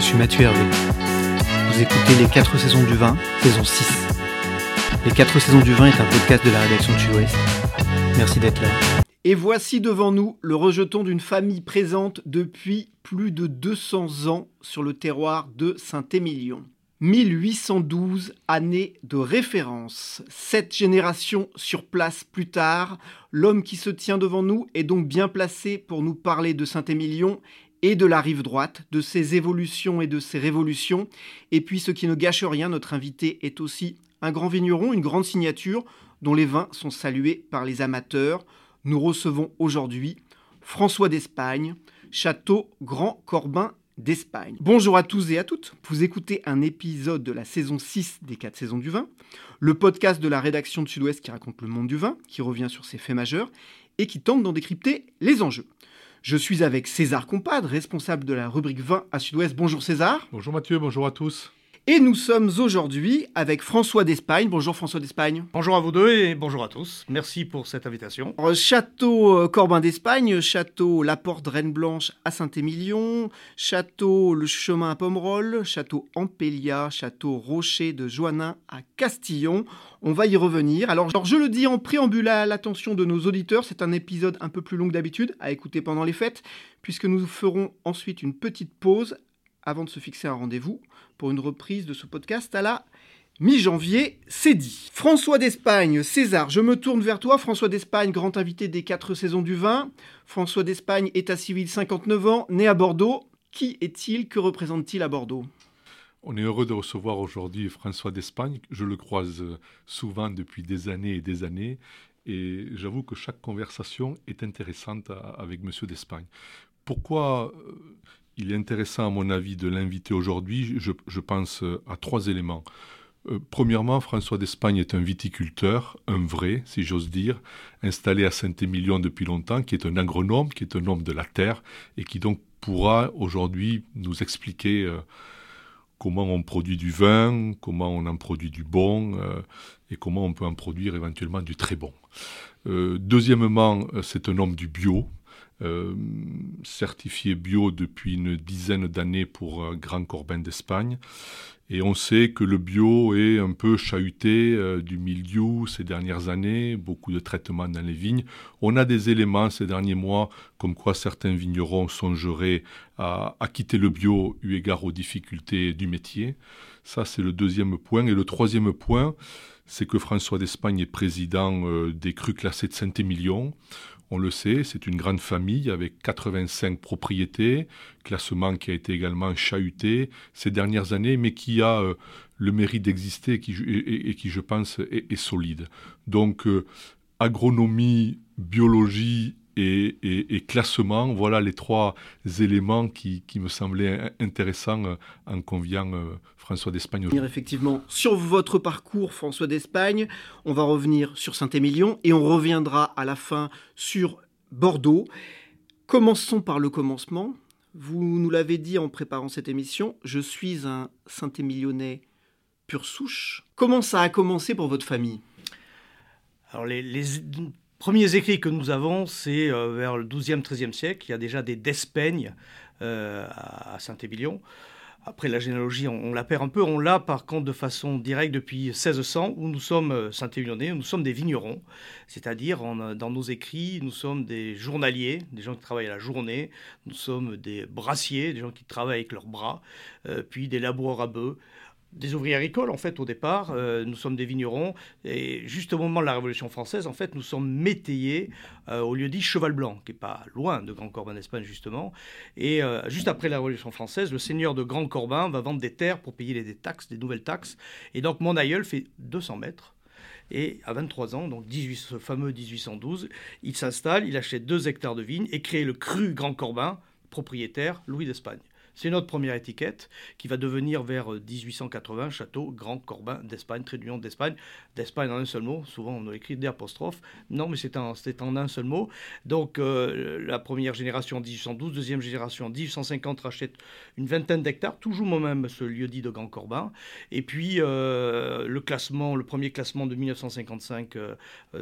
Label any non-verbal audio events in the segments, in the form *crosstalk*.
je suis Mathieu Hervé. Vous écoutez Les 4 saisons du vin, saison 6. Les 4 saisons du vin est un podcast de la rédaction de Sud-Ouest. Merci d'être là. Et voici devant nous le rejeton d'une famille présente depuis plus de 200 ans sur le terroir de Saint-Émilion. 1812 années de référence. Sept générations sur place plus tard, l'homme qui se tient devant nous est donc bien placé pour nous parler de Saint-Émilion et de la rive droite, de ses évolutions et de ses révolutions. Et puis ce qui ne gâche rien, notre invité est aussi un grand vigneron, une grande signature dont les vins sont salués par les amateurs. Nous recevons aujourd'hui François d'Espagne, Château Grand Corbin d'Espagne. Bonjour à tous et à toutes. Vous écoutez un épisode de la saison 6 des 4 saisons du vin, le podcast de la rédaction de Sud-Ouest qui raconte le monde du vin, qui revient sur ses faits majeurs et qui tente d'en décrypter les enjeux. Je suis avec César Compadre, responsable de la rubrique 20 à Sud-Ouest. Bonjour César. Bonjour Mathieu, bonjour à tous. Et nous sommes aujourd'hui avec François d'Espagne. Bonjour François d'Espagne. Bonjour à vous deux et bonjour à tous. Merci pour cette invitation. Château euh, Corbin d'Espagne, château La Porte Reine Blanche à Saint-Émilion, château Le Chemin à Pomerol, château Ampélia, château Rocher de Joannin à Castillon. On va y revenir. Alors, je le dis en préambule à l'attention de nos auditeurs, c'est un épisode un peu plus long que d'habitude à écouter pendant les fêtes, puisque nous ferons ensuite une petite pause avant de se fixer un rendez-vous pour une reprise de ce podcast à la mi-janvier, c'est dit. François d'Espagne, César, je me tourne vers toi. François d'Espagne, grand invité des quatre saisons du vin. François d'Espagne, état civil 59 ans, né à Bordeaux. Qui est-il? Que représente-t-il à Bordeaux? On est heureux de recevoir aujourd'hui François d'Espagne. Je le croise souvent depuis des années et des années. Et j'avoue que chaque conversation est intéressante avec Monsieur d'Espagne. Pourquoi euh, il est intéressant, à mon avis, de l'inviter aujourd'hui. Je, pense euh, à trois éléments. Euh, premièrement, François d'Espagne est un viticulteur, un vrai, si j'ose dire, installé à Saint-Émilion depuis longtemps, qui est un agronome, qui est un homme de la terre, et qui donc pourra aujourd'hui nous expliquer euh, comment on produit du vin, comment on en produit du bon, et comment on peut en produire éventuellement du très bon. deuxièmement, c'est un homme du bio, euh, certifié bio depuis une dizaine d'années pour Grand Corbin d'Espagne. Et on sait que le bio est un peu chahuté euh, du mildiou ces dernières années, beaucoup de traitements dans les vignes. On a des éléments ces derniers mois comme quoi certains vignerons songeraient à, à quitter le bio eu égard aux difficultés du métier. Ça, c'est le deuxième point. Et le troisième point, c'est que François d'Espagne est président euh, des crus classés de Saint-Émilion. On le sait, c'est une grande famille avec 85 propriétés, classement qui a été également chahuté ces dernières années, mais qui a euh, le mérite d'exister et, qui, je pense, est, solide. Donc, euh, agronomie, biologie et, classement, voilà les trois éléments qui, me semblaient intéressants euh, en conviant François d'Espagne. Effectivement, sur votre parcours, François d'Espagne, on va revenir sur Saint-Émilion et on reviendra à la fin sur Bordeaux. Commençons par le commencement. Vous nous l'avez dit en préparant cette émission, je suis un Saint-Émilionnais pur souche. Comment ça a commencé pour votre famille? Alors les, premiers écrits que nous avons, c'est euh, vers le 12e, 13e siècle. Il y a déjà des despeignes euh, à Saint-Émilion. Après, la généalogie, on, la perd un peu. On l'a, par contre, de façon directe depuis 1600, où nous sommes euh, Saint-Élionnais, nous sommes des vignerons. C'est-à-dire, dans nos écrits, nous sommes des journaliers, des gens qui travaillent à la journée. Nous sommes des brassiers, des gens qui travaillent avec leurs bras. Puis des laboureurs à bœufs. Des ouvriers agricoles en fait au départ. Euh, nous sommes des vignerons et juste au moment de la Révolution française, en fait, nous sommes métayers euh, au lieu dit Cheval Blanc, qui est pas loin de Grand Corbin d'Espagne justement. Et euh, juste après la Révolution française, le seigneur de Grand Corbin va vendre des terres pour payer des taxes, des nouvelles taxes. Et donc mon aïeul fait 200 mètres. Et à 23 ans, donc 18, ce fameux 1812, il s'installe, il achète 2 hectares de vignes et crée le cru Grand Corbin, propriétaire Louis d'Espagne. C'est notre première étiquette qui va devenir vers 1880 euh, Château Grand Corbin d'Espagne, trait d'Espagne. D'Espagne en un seul mot, souvent on écrit d'apostrophe. Non, mais c'est en, un seul mot. Donc euh, la première génération en 1812, deuxième génération en 1850 rachète une vingtaine d'hectares, toujours moi-même ce lieu dit de Grand Corbin. Et puis euh, le classement, le premier classement de 1955,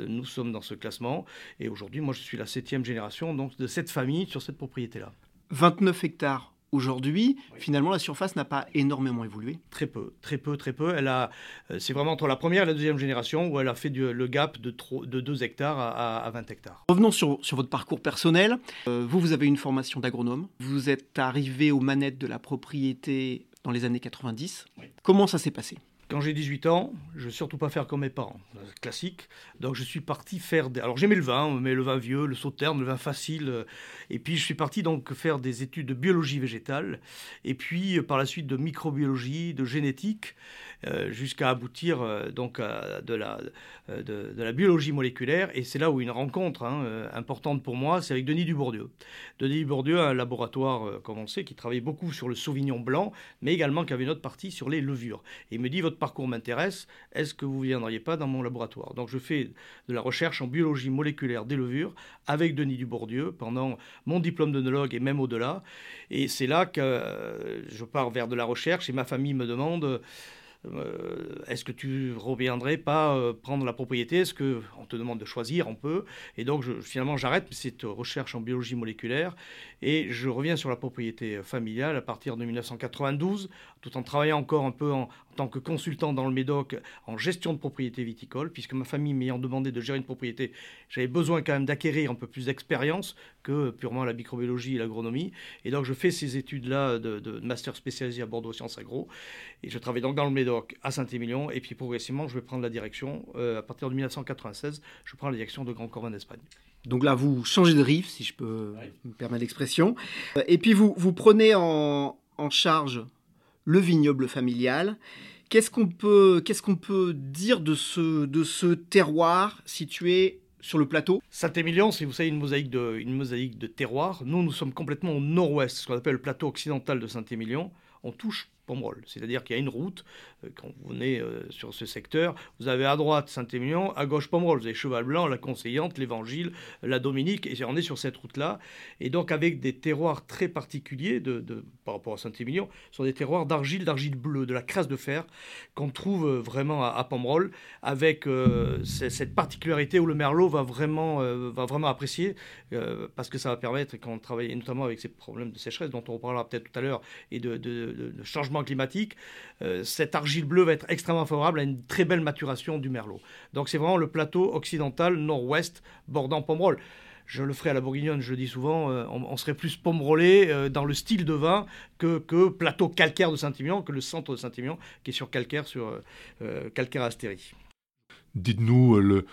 nous sommes dans ce classement. Et aujourd'hui, moi je suis la septième génération donc, de cette famille sur cette propriété-là. 29 hectares Aujourd'hui, finalement, la surface n'a pas énormément évolué. Très peu, très peu, très peu. Elle a, euh, c'est vraiment entre la première et la deuxième génération où elle a fait le gap de, de 2 hectares à, 20 hectares. Revenons sur, sur votre parcours personnel. Euh, vous, vous avez une formation d'agronome. Vous êtes arrivé aux manettes de la propriété dans les années 90. Comment ça s'est passé? Quand j'ai 18 ans, je veux surtout pas faire comme mes parents, classique. Donc je suis parti faire des... Alors j'aimais le vin, mais le vin vieux, le sauterne, le vin facile. Euh, et puis je suis parti donc faire des études de biologie végétale, et puis euh, par la suite de microbiologie, de génétique. Euh, jusqu'à aboutir donc à de la, de, la biologie moléculaire. Et c'est là où une rencontre hein, importante pour moi, c'est avec Denis Dubourdieu. Denis Dubourdieu a un laboratoire, comme on sait, qui travaille beaucoup sur le sauvignon blanc, mais également qui avait une autre partie sur les levures. Il me dit, votre parcours m'intéresse, est-ce que vous ne viendriez pas dans mon laboratoire? Donc je fais de la recherche en biologie moléculaire des levures avec Denis Dubourdieu pendant mon diplôme d'œnologue et même au-delà. Et c'est là que je pars vers de la recherche et ma famille me demande euh, est-ce que tu reviendrais pas euh, prendre la propriété? Est-ce qu'on te demande de choisir On peut. Et donc, finalement, j'arrête cette recherche en biologie moléculaire et je reviens sur la propriété familiale à partir de 1992, tout en travaillant encore un peu en, tant que consultant dans le Médoc en gestion de propriété viticole, puisque ma famille m'ayant demandé de gérer une propriété, j'avais besoin quand même d'acquérir un peu plus d'expérience que purement la microbiologie et l'agronomie. Et donc je fais ces études-là de, master spécialisé à Bordeaux Sciences Agro. Et je travaille donc dans le Médoc à Saint-Émilion. Et puis progressivement, je vais prendre la direction. Euh, à partir de 1996, je prends la direction de Grand Corbin d'Espagne. Donc là, vous changez de rive, si je peux me permettre l'expression. Euh, et puis vous, vous prenez en, en charge le vignoble familial. Qu'est-ce qu'on peut, qu'est-ce qu'on peut dire de ce, de ce terroir situé sur le plateau? Saint-Émilion, c'est vous savez une mosaïque de, une mosaïque de terroirs. Nous, nous sommes complètement au nord-ouest, ce qu'on appelle le plateau occidental de Saint-Émilion. On touche C'est-à-dire qu'il y a une route, euh, quand vous venez euh, sur ce secteur, vous avez à droite Saint-Émilion, à gauche Pomerol. Vous avez Cheval Blanc, la Conseillante, l'Évangile, la Dominique, et on est sur cette route-là. Et donc avec des terroirs très particuliers de, par rapport à Saint-Émilion, sont des terroirs d'argile, d'argile bleue, de la crasse de fer, qu'on trouve euh, vraiment à, à Pomerol, avec cette particularité où le merlot va vraiment, apprécier, parce que ça va permettre, quand on travaille notamment avec ces problèmes de sécheresse, dont on reparlera peut-être tout à l'heure, et de, de changement climatique, euh, cette argile bleue va être extrêmement favorable à une très belle maturation du merlot. Donc c'est vraiment le plateau occidental nord-ouest bordant Pomerol je le ferai à la bourguignonne, je le dis souvent, euh, on, serait plus pomerolé euh, dans le style de vin que, que plateau calcaire de Saint-Émilion, que le centre de Saint-Émilion, qui est sur calcaire, sur calcaire astérie. Dites-nous le,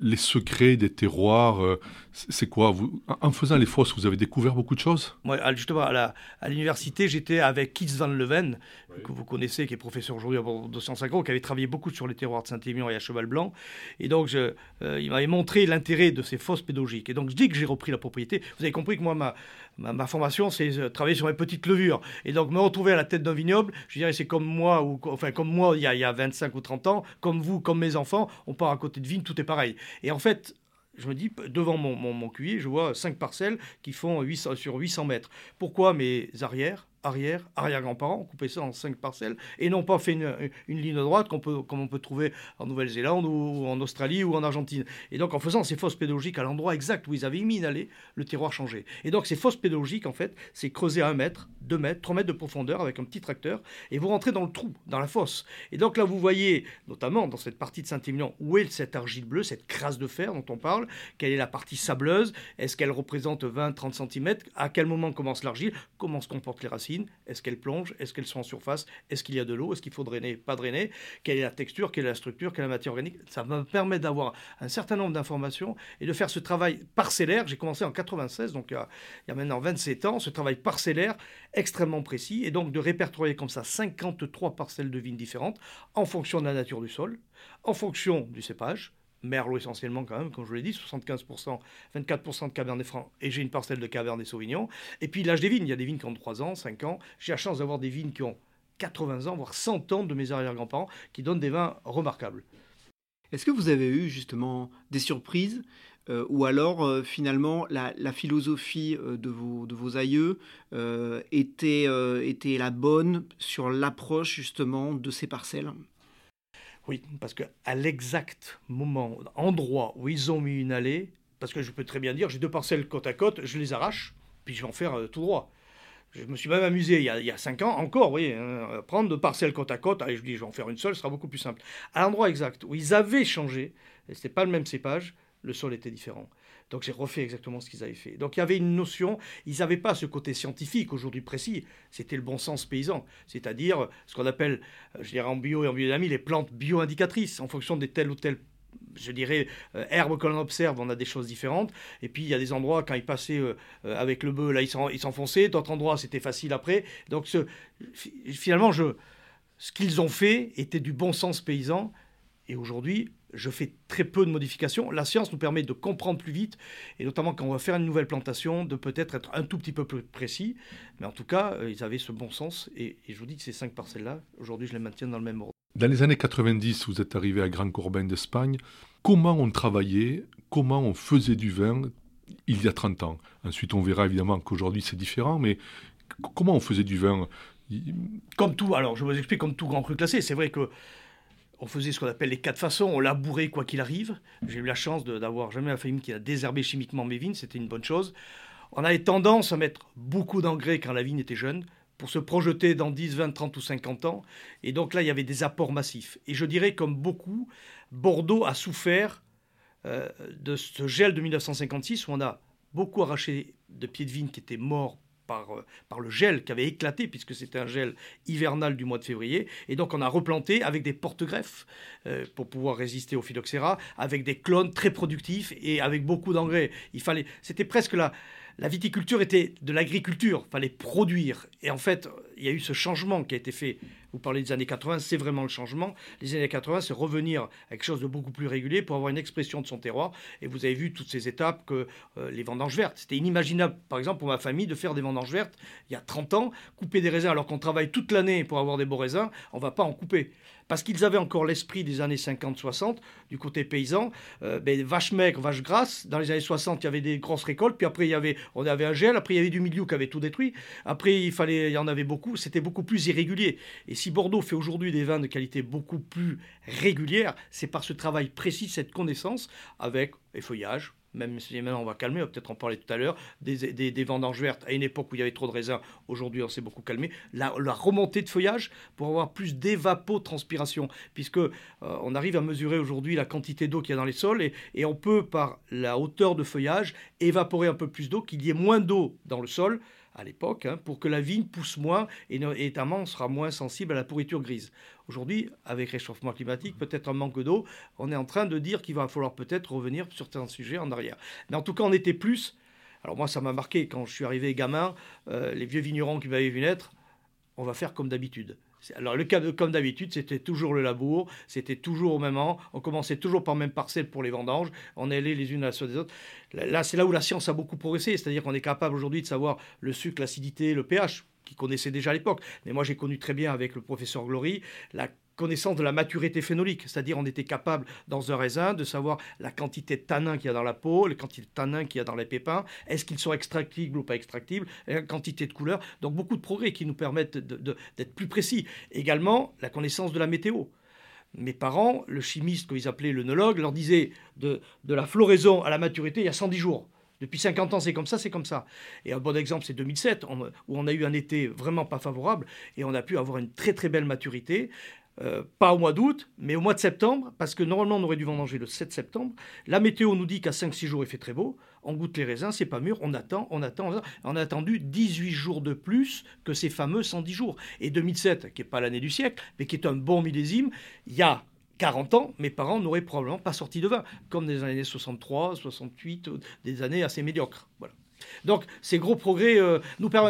les secrets des terroirs, euh, c'est quoi? Vous, En faisant les fosses, vous avez découvert beaucoup de choses? Moi, justement, à l'université, j'étais avec Keith Van Leven, que vous connaissez, qui est professeur aujourd'hui à Bordeaux Sciences Agro, qui avait travaillé beaucoup sur les terroirs de Saint-Émilion et à Cheval Blanc. Et donc, je, euh, il m'avait montré l'intérêt de ces fosses pédagogiques. Et donc, je dis que j'ai repris la propriété. Vous avez compris que moi, ma, ma, formation, c'est euh, travailler sur mes petites levures. Et donc, me retrouver à la tête d'un vignoble, je dirais, c'est comme moi, ou, enfin, comme moi, il y, a, il y a 25 ou 30 ans, comme vous, comme mes enfants, on part à côté de vignes, tout pareil. Et en fait, je me dis, devant mon, mon, je vois cinq parcelles qui font 800, sur 800 mètres. Pourquoi mes arrières arrière, arrière-grands-parents, couper ça en cinq parcelles, et non pas fait une, ligne droite qu'on peut, comme on peut trouver en Nouvelle-Zélande ou en Australie ou en Argentine. Et donc en faisant ces fosses pédagogiques à l'endroit exact où ils avaient mis allée, le terroir changeait. Et donc ces fosses pédagogiques, en fait, c'est creuser à un mètre, deux mètres, trois mètres de profondeur avec un petit tracteur, et vous rentrez dans le trou, dans la fosse. Et donc là, vous voyez, notamment dans cette partie de Saint-Émilion, où est cette argile bleue, cette crasse de fer dont on parle, quelle est la partie sableuse, est-ce qu'elle représente 20-30 cm, à quel moment commence l'argile, comment se comportent les racines est-ce qu'elles plongent, est-ce qu'elles sont en surface, est-ce qu'il y a de l'eau, est-ce qu'il faut drainer, pas drainer, quelle est la texture, quelle est la structure, quelle est la matière organique. Ça me permet d'avoir un certain nombre d'informations et de faire ce travail parcellaire. J'ai commencé en 96, donc il y, a, il y a maintenant 27 ans, ce travail parcellaire extrêmement précis et donc de répertorier comme ça 53 parcelles de vignes différentes en fonction de la nature du sol, en fonction du cépage, Merlot essentiellement quand même, comme je vous l'ai dit, 75%, 24% de Cabernet Franc, et j'ai une parcelle de Cabernet Sauvignon. Et puis l'âge des vignes, il y a des vignes qui ont 3 ans, 5 ans. J'ai la chance d'avoir des vignes qui ont 80 ans, voire 100 ans de mes arrière-grands-parents, qui donnent des vins remarquables. Est-ce que vous avez eu justement des surprises euh, ou alors euh, finalement la, philosophie euh, de, vos, de vos aïeux était, était la bonne sur l'approche justement de ces parcelles? Oui, parce qu'à l'exact moment, endroit où ils ont mis une allée, parce que je peux très bien dire, j'ai deux parcelles côte à côte, je les arrache, puis je vais en faire euh, tout droit. Je me suis même amusé il y a, cinq ans, encore, vous voyez, hein, prendre deux parcelles côte à côte, allez, je dis, je vais en faire une seule, ce sera beaucoup plus simple. À l'endroit exact où ils avaient changé, n'était pas le même cépage, le sol était différent. Donc j'ai refait exactement ce qu'ils avaient fait. Donc il y avait une notion, ils n'avaient pas ce côté scientifique aujourd'hui précis, c'était le bon sens paysan, c'est-à-dire ce qu'on appelle, euh, je dirais en bio et en biodynamie, les plantes bio-indicatrices, en fonction des telles ou telles je dirais, euh, herbes que l'on observe, on a des choses différentes. Et puis, il y a des endroits, quand ils passaient euh, avec le bœuf, là, ils s'enfonçaient. D'autres endroits, c'était facile après. Donc, ce, finalement, ce qu'ils ont fait était du bon sens paysan. Et aujourd'hui, je fais très peu de modifications. La science nous permet de comprendre plus vite, et notamment quand on va faire une nouvelle plantation, de peut-être être un tout petit peu plus précis. Mais en tout cas, euh, ils avaient ce bon sens, et, je vous dis que ces cinq parcelles-là, aujourd'hui, je les maintiens dans le même ordre. Dans les années 90, vous êtes arrivé à Grand Corbin d'Espagne. Comment on travaillait, comment on faisait du vin il y a 30 ans? Ensuite, on verra évidemment qu'aujourd'hui c'est différent, mais comment on faisait du vin? Comme tout, alors je vous explique comme tout grand cru classé. C'est vrai que on faisait ce qu'on appelle les quatre façons, on labourait quoi qu'il arrive. J'ai eu la chance d'avoir jamais la famille qui a désherbé chimiquement mes vignes, c'était une bonne chose. On avait tendance à mettre beaucoup d'engrais quand la vigne était jeune, pour se projeter dans 10, 20, 30 ou 50 ans. Et donc là, il y avait des apports massifs. Et je dirais, comme beaucoup, Bordeaux a souffert euh, de ce gel de 1956 où on a beaucoup arraché de pieds de vigne qui étaient morts euh, par, le gel qui avait éclaté, puisque c'était un gel hivernal du mois de février. Et donc on a replanté avec des porte-greffes euh, pour pouvoir résister au phylloxéra, avec des clones très productifs et avec beaucoup d'engrais. Il fallait, c'était presque la, la viticulture était de l'agriculture, fallait produire. Et en fait, il y a eu ce changement qui a été fait. Vous parlez des années 80, c'est vraiment le changement. Les années 80, c'est revenir à quelque chose de beaucoup plus régulier pour avoir une expression de son terroir. Et vous avez vu toutes ces étapes que euh, les vendanges vertes. C'était inimaginable, par exemple, pour ma famille, de faire des vendanges vertes il y a 30 ans, couper des raisins alors qu'on travaille toute l'année pour avoir des beaux raisins, on ne va pas en couper parce qu'ils avaient encore l'esprit des années 50-60, du côté paysan. Euh, ben, vache maigre, vache grasse. Dans les années 60, il y avait des grosses récoltes, puis après, il y avait, on avait un gel, après, il y avait du milieu qui avait tout détruit. Après, il, fallait, il y en avait beaucoup, c'était beaucoup plus irrégulier. Et si Bordeaux fait aujourd'hui des vins de qualité beaucoup plus régulière, c'est par ce travail précis, cette connaissance, avec les feuillages, même si maintenant on va calmer, on va peut-être en parler tout à l'heure, des, des, vendanges vertes à une époque où il y avait trop de raisins, aujourd'hui on s'est beaucoup calmé, la, remontée de feuillage pour avoir plus d'évapotranspiration, puisque euh, on arrive à mesurer aujourd'hui la quantité d'eau qu'il y a dans les sols et, et, on peut par la hauteur de feuillage évaporer un peu plus d'eau, qu'il y ait moins d'eau dans le sol à l'époque, hein, pour que la vigne pousse moins et, notamment sera moins sensible à la pourriture grise. Aujourd'hui, avec réchauffement climatique, peut-être un manque d'eau, on est en train de dire qu'il va falloir peut-être revenir sur certains sujets en arrière. Mais en tout cas, on était plus. Alors moi, ça m'a marqué quand je suis arrivé gamin, euh, les vieux vignerons qui m'avaient vu naître, on va faire comme d'habitude. Alors, le cas, comme d'habitude, c'était toujours le labour, c'était toujours au même an. On commençait toujours par même parcelle pour les vendanges. On allait les unes à la suite des autres. Là, c'est là où la science a beaucoup progressé. C'est-à-dire qu'on est capable aujourd'hui de savoir le sucre, l'acidité, le pH, qui connaissait déjà à l'époque. Mais moi, j'ai connu très bien avec le professeur Glory la connaissance de la maturité phénolique, c'est-à-dire on était capable dans un raisin de savoir la quantité de tanin qu'il y a dans la peau, la quantité de tanin qu'il y a dans les pépins, est-ce qu'ils sont extractibles ou pas extractibles, la quantité de couleurs. Donc beaucoup de progrès qui nous permettent d'être plus précis. Également la connaissance de la météo. Mes parents, le chimiste qu'ils appelaient l'œnologue, leur disait de, de la floraison à la maturité il y a 110 jours. Depuis 50 ans, c'est comme ça, c'est comme ça. Et un bon exemple, c'est 2007, où on a eu un été vraiment pas favorable et on a pu avoir une très très belle maturité. Euh, pas au mois d'août, mais au mois de septembre, parce que normalement on aurait dû vendanger le 7 septembre. La météo nous dit qu'à 5-6 jours il fait très beau. On goûte les raisins, c'est pas mûr, on attend, on attend, on attend. On a attendu 18 jours de plus que ces fameux 110 jours. Et 2007, qui n'est pas l'année du siècle, mais qui est un bon millésime, il y a 40 ans, mes parents n'auraient probablement pas sorti de vin, comme des années 63, 68, des années assez médiocres. Voilà. Donc ces gros progrès, euh,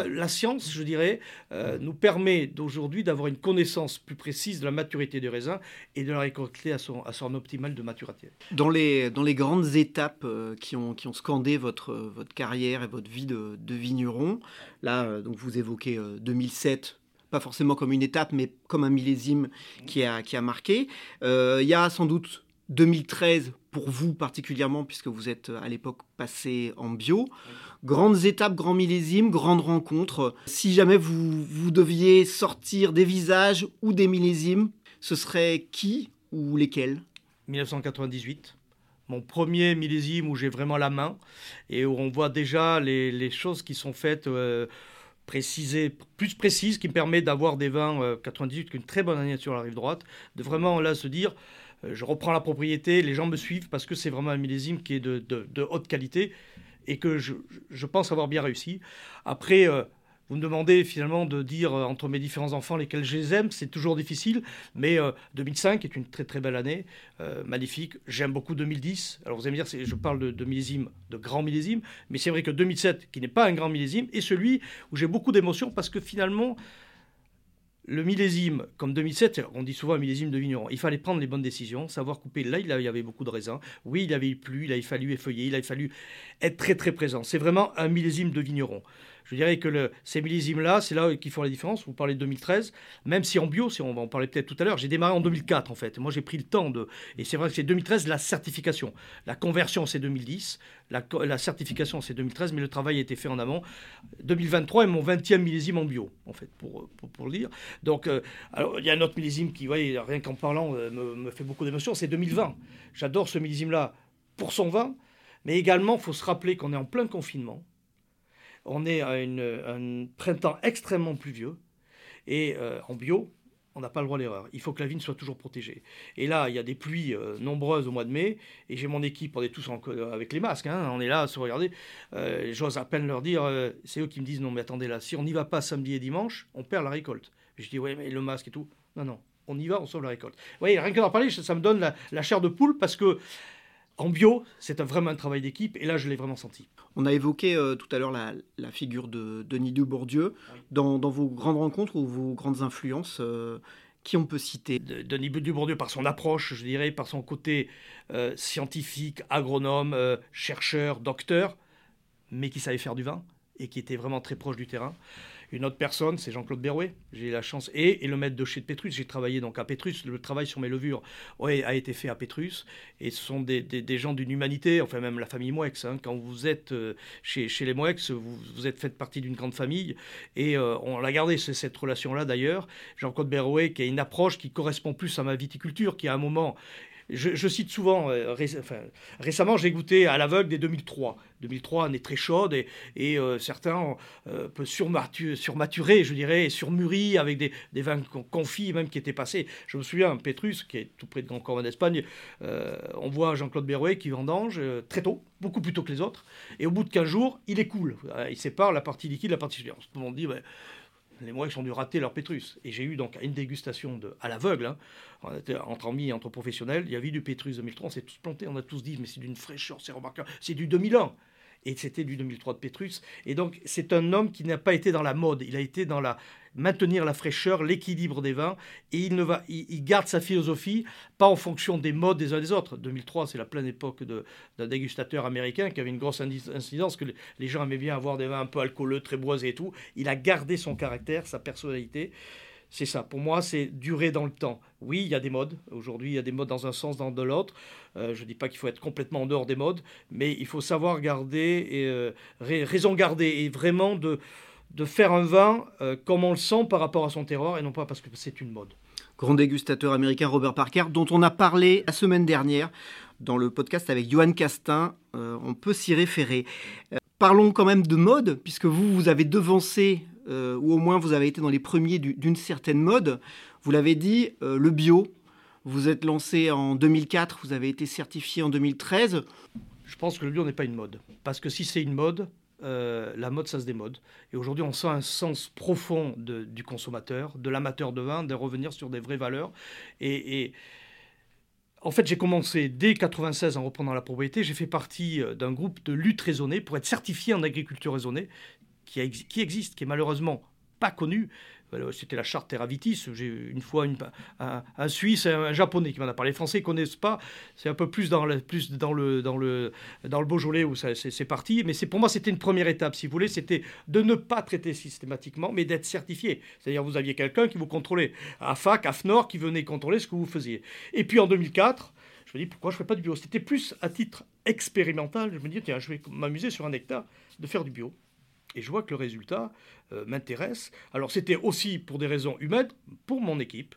la science, je dirais, euh, nous permet d'aujourd'hui d'avoir une connaissance plus précise de la maturité des raisins et de la récolter à son, à son optimal de maturité. Dans les, dans les grandes étapes euh, qui, ont, qui ont scandé votre, votre carrière et votre vie de, de vigneron, là, donc vous évoquez 2007, pas forcément comme une étape, mais comme un millésime qui a, qui a marqué. Il y a sans doute 2013 pour vous particulièrement, puisque vous êtes à l'époque passé en bio. Grandes étapes, grands millésimes, grandes rencontres. Si jamais vous, deviez sortir des visages ou des millésimes, ce serait qui ou lesquels? 1998 mon premier millésime où j'ai vraiment la main et où on voit déjà les, choses qui sont faites euh, plus précises, qui me permettent d'avoir des vins 98, euh, qu'une très bonne année sur la rive droite, de vraiment là se dire euh, je reprends la propriété, les gens me suivent parce que c'est vraiment un millésime qui est de, haute qualité et que je, pense avoir bien réussi. Après, euh, vous me demandez finalement de dire euh, entre mes différents enfants lesquels je les aime, c'est toujours difficile, mais 2005 est une très très belle année, magnifique. J'aime beaucoup 2010. Alors vous allez me dire, je parle de, de millésime, de grand millésime, mais c'est vrai que 2007, qui n'est pas un grand millésime, est celui où j'ai beaucoup d'émotions parce que finalement, le millésime, comme 2007, on dit souvent un millésime de vigneron. Il fallait prendre les bonnes décisions, savoir couper. Là, il y avait beaucoup de raisins. Oui, il avait plu, il a fallu effeuiller, il a fallu être très très présent. C'est vraiment un millésime de vigneron. Je dirais que le, ces millésimes-là, c'est là qui font la différence. Vous parlez de 2013, même si en bio, si on va en parler peut-être tout à l'heure, j'ai démarré en 2004 en fait. Moi, j'ai pris le temps de. Et c'est vrai que c'est 2013 la certification. La conversion, c'est 2010. La, certification, c'est 2013, mais le travail a été fait en amont. 2023 est mon 20e millésime en bio, en fait, pour, pour, le dire. Donc, euh, alors, il y a un autre millésime qui, voyez, rien qu'en parlant, euh, me, me fait beaucoup d'émotion, c'est 2020. J'adore ce millésime-là pour son vin, mais également, il faut se rappeler qu'on est en plein confinement on est à un printemps extrêmement pluvieux. Et euh, en bio, on n'a pas le droit à l'erreur. Il faut que la vigne soit toujours protégée. Et là, il y a des pluies euh, nombreuses au mois de mai, et j'ai mon équipe, on est tous avec les masques, hein. on est là à se regarder. Euh, j'ose à peine leur dire, c'est eux qui me disent, non mais attendez là, si on n'y va pas samedi et dimanche, on perd la récolte. je dis, oui, mais le masque et tout. Non, non, on y va, on sauve la récolte. Vous voyez, rien que d'en parler, ça me donne la chair de poule, parce que en bio, c'est vraiment un travail d'équipe, et là, je l'ai vraiment senti. On a évoqué euh, tout à l'heure la, figure de Denis Dubourdieu. Dans, vos grandes rencontres ou vos grandes influences, euh, qui on peut citer? Denis Dubourdieu, par son approche, je dirais, par son côté euh, scientifique, agronome, chercheur, docteur, mais qui savait faire du vin, et qui était vraiment très proche du terrain. Une autre personne, c'est Jean-Claude Berrouet. J'ai la chance. Et, le maître de chez Petrus. J'ai travaillé donc à Petrus. Le travail sur mes levures a été fait à Petrus. Et ce sont des, gens d'une humanité, enfin même la famille Moix. Hein. Quand vous êtes euh, chez, les Moix, vous, êtes fait partie d'une grande famille. Et euh, on a gardé cette relation-là d'ailleurs. Jean-Claude Berrouet qui a une approche qui correspond plus à ma viticulture, qui à un moment je, cite souvent, euh, récemment j'ai goûté à l'aveugle des 2003. 2003, année très chaude et, euh, certains euh, peuvent surmaturer, je dirais, et surmûrir avec des, vins confits même qui étaient passés. Je me souviens, Petrus, qui est tout près de Grand Corps d'Espagne, on voit Jean-Claude Berrouet qui vendange très tôt, beaucoup plus tôt que les autres, et au bout de 15 jours, il écoule. Il sépare la partie liquide de la partie ben, les Moix ont dû rater leur Pétrus. Et j'ai eu donc une dégustation de, à l'aveugle, hein. entre amis, entre professionnels. Il y avait du Pétrus 2003, on s'est tous plantés, on a tous dit, mais c'est d'une fraîcheur, c'est remarquable, c'est du 2001 et c'était du 2003 de Pétrus. Et donc, c'est un homme qui n'a pas été dans la mode, il a été dans la maintenir la fraîcheur, l'équilibre des vins, et il, ne va, il, garde sa philosophie, pas en fonction des modes des uns des autres. 2003, c'est la pleine époque d'un dégustateur américain qui avait une grosse incidence, que les gens aimaient bien avoir des vins un peu alcooleux, très boisés et tout. Il a gardé son caractère, sa personnalité. C'est ça. Pour moi, c'est durer dans le temps. Oui, il y a des modes. Aujourd'hui, il y a des modes dans un sens, dans de l'autre. Euh, je ne dis pas qu'il faut être complètement en dehors des modes, mais il faut savoir garder et euh, raison garder et vraiment de, de faire un vin euh, comme on le sent par rapport à son terroir et non pas parce que c'est une mode. Grand dégustateur américain Robert Parker, dont on a parlé la semaine dernière dans le podcast avec Johan Castin. on peut s'y référer. parlons quand même de mode, puisque vous, vous avez devancé euh, ou au moins vous avez été dans les premiers d'une certaine mode. Vous l'avez dit, le bio, vous êtes lancé en 2004, vous avez été certifié en 2013. Je pense que le bio n'est pas une mode. Parce que si c'est une mode, euh, la mode, ça se démode. Et aujourd'hui, on sent un sens profond du consommateur, de l'amateur de vin, de revenir sur des vraies valeurs. Et, en fait, j'ai commencé dès 96 en reprenant la propriété. J'ai fait partie euh, d'un groupe de lutte raisonnée pour être certifié en agriculture raisonnée, qui, existe, qui est malheureusement pas connu. C'était la charte Terravitis. J'ai une fois un, Suisse et un Japonais qui m'en a parlé. Les Français ne connaissent pas. C'est un peu plus dans le, plus dans le, dans le, dans le Beaujolais où c'est parti. Mais pour moi, c'était une première étape, si vous voulez. C'était de ne pas traiter systématiquement, mais d'être certifié. C'est-à-dire, vous aviez quelqu'un qui vous contrôlait. À FAC, AFNOR, qui venait contrôler ce que vous faisiez. Et puis en 2004, je me dis, pourquoi je ne fais pas du bio? C'était plus à titre expérimental. Je me dis, tiens, je vais m'amuser sur un hectare de faire du bio. Et je vois que le résultat euh, m'intéresse. Alors c'était aussi pour des raisons humaines, pour mon équipe,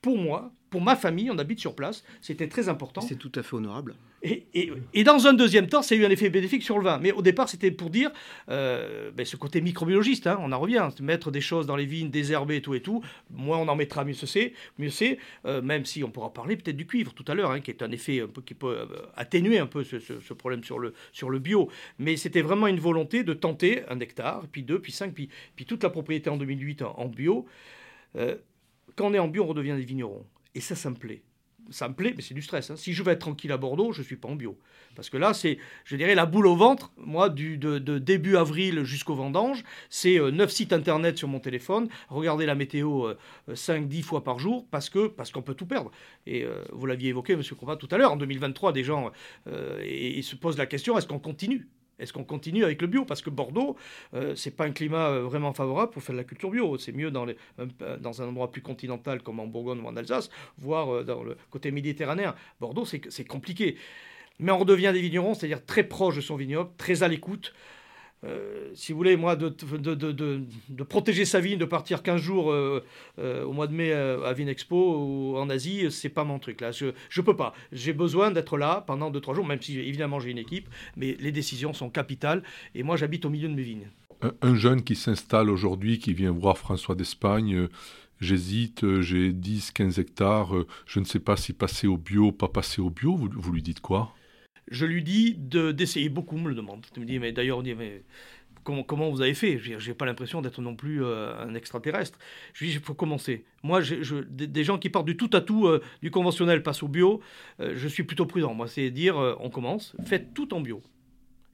pour moi, pour ma famille, on habite sur place, c'était très important. C'est tout à fait honorable. Et, et, dans un deuxième temps, ça a eu un effet bénéfique sur le vin. Mais au départ, c'était pour dire euh, ben, ce côté microbiologiste, hein, on en revient, mettre des choses dans les vignes, désherber et tout et tout. Moins on en mettra, mieux c'est. Mieux c'est, euh, même si on pourra parler peut-être du cuivre tout à l'heure, hein, qui est un effet un peu, qui peut euh, atténuer un peu ce, problème sur le, sur le bio. Mais c'était vraiment une volonté de tenter un hectare, puis deux, puis cinq, puis, puis toute la propriété en 2008 en, bio. quand on est en bio, on redevient des vignerons. Et ça, ça me plaît. Ça me plaît, mais c'est du stress. Hein. Si je veux être tranquille à Bordeaux, je ne suis pas en bio. Parce que là, c'est, je dirais, la boule au ventre. Moi, du, de, début avril jusqu'au vendange, c'est euh, neuf sites internet sur mon téléphone, regarder la météo 5-10 euh, fois par jour, parce, que, parce qu'on peut tout perdre. Et euh, vous l'aviez évoqué, M. Combat, tout à l'heure, en 2023, des gens et, se posent la question, est-ce qu'on continue? Est-ce qu'on continue avec le bio? Parce que Bordeaux, euh, c'est pas un climat euh, vraiment favorable pour faire de la culture bio. C'est mieux dans, les, dans un endroit plus continental comme en Bourgogne ou en Alsace, voire euh, dans le côté méditerranéen. Bordeaux, c'est compliqué. Mais on redevient des vignerons, c'est-à-dire très proche de son vignoble, très à l'écoute. Euh, si vous voulez, moi, de, protéger sa vigne, de partir 15 jours euh, euh, au mois de mai à Vinexpo ou en Asie, c'est pas mon truc. Là, je ne peux pas. J'ai besoin d'être là pendant 2-3 jours, même si évidemment j'ai une équipe, mais les décisions sont capitales. Et moi, j'habite au milieu de mes vignes. Un, jeune qui s'installe aujourd'hui, qui vient voir François d'Espagne, j'hésite, j'ai 10-15 hectares, je ne sais pas si passer au bio, pas passer au bio, vous lui dites quoi? Je lui dis d'essayer. Beaucoup me le demandent. Tu me dis, mais d'ailleurs, dit, comment, comment vous avez fait? Je n'ai pas l'impression d'être non plus euh, un extraterrestre. Je lui dis, il faut commencer. Moi, des, gens qui partent du tout à tout, euh, du conventionnel, passent au bio, euh, je suis plutôt prudent. Moi, c'est dire, on commence, faites tout en bio.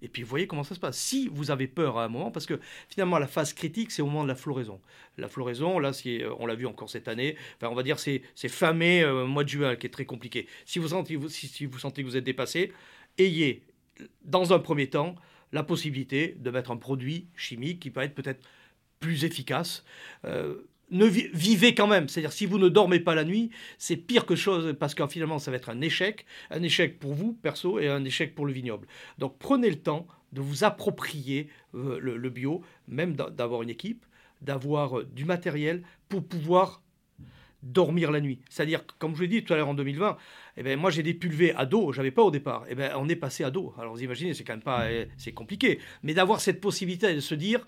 Et puis, vous voyez comment ça se passe. Si vous avez peur à un moment, parce que finalement, la phase critique, c'est au moment de la floraison. La floraison, là, on l'a vu encore cette année, enfin, on va dire, c'est fin mai, mois de juin, qui est très compliqué. Si vous, sentez, si vous sentez que vous êtes dépassé, ayez, dans un premier temps, la possibilité de mettre un produit chimique qui peut être peut-être plus efficace. Euh, ne vivez quand même, c'est-à-dire si vous ne dormez pas la nuit, c'est pire que chose parce que finalement ça va être un échec, un échec pour vous perso et un échec pour le vignoble. Donc prenez le temps de vous approprier euh, le, bio, même d'avoir une équipe, d'avoir euh, du matériel pour pouvoir dormir la nuit. C'est-à-dire, comme je l'ai dit tout à l'heure en 2020, eh ben, moi j'ai des pulvés à dos, j'avais pas au départ. Eh ben, on est passé à dos. Alors vous imaginez, c'est quand même pas, eh, c'est compliqué. Mais d'avoir cette possibilité de se dire,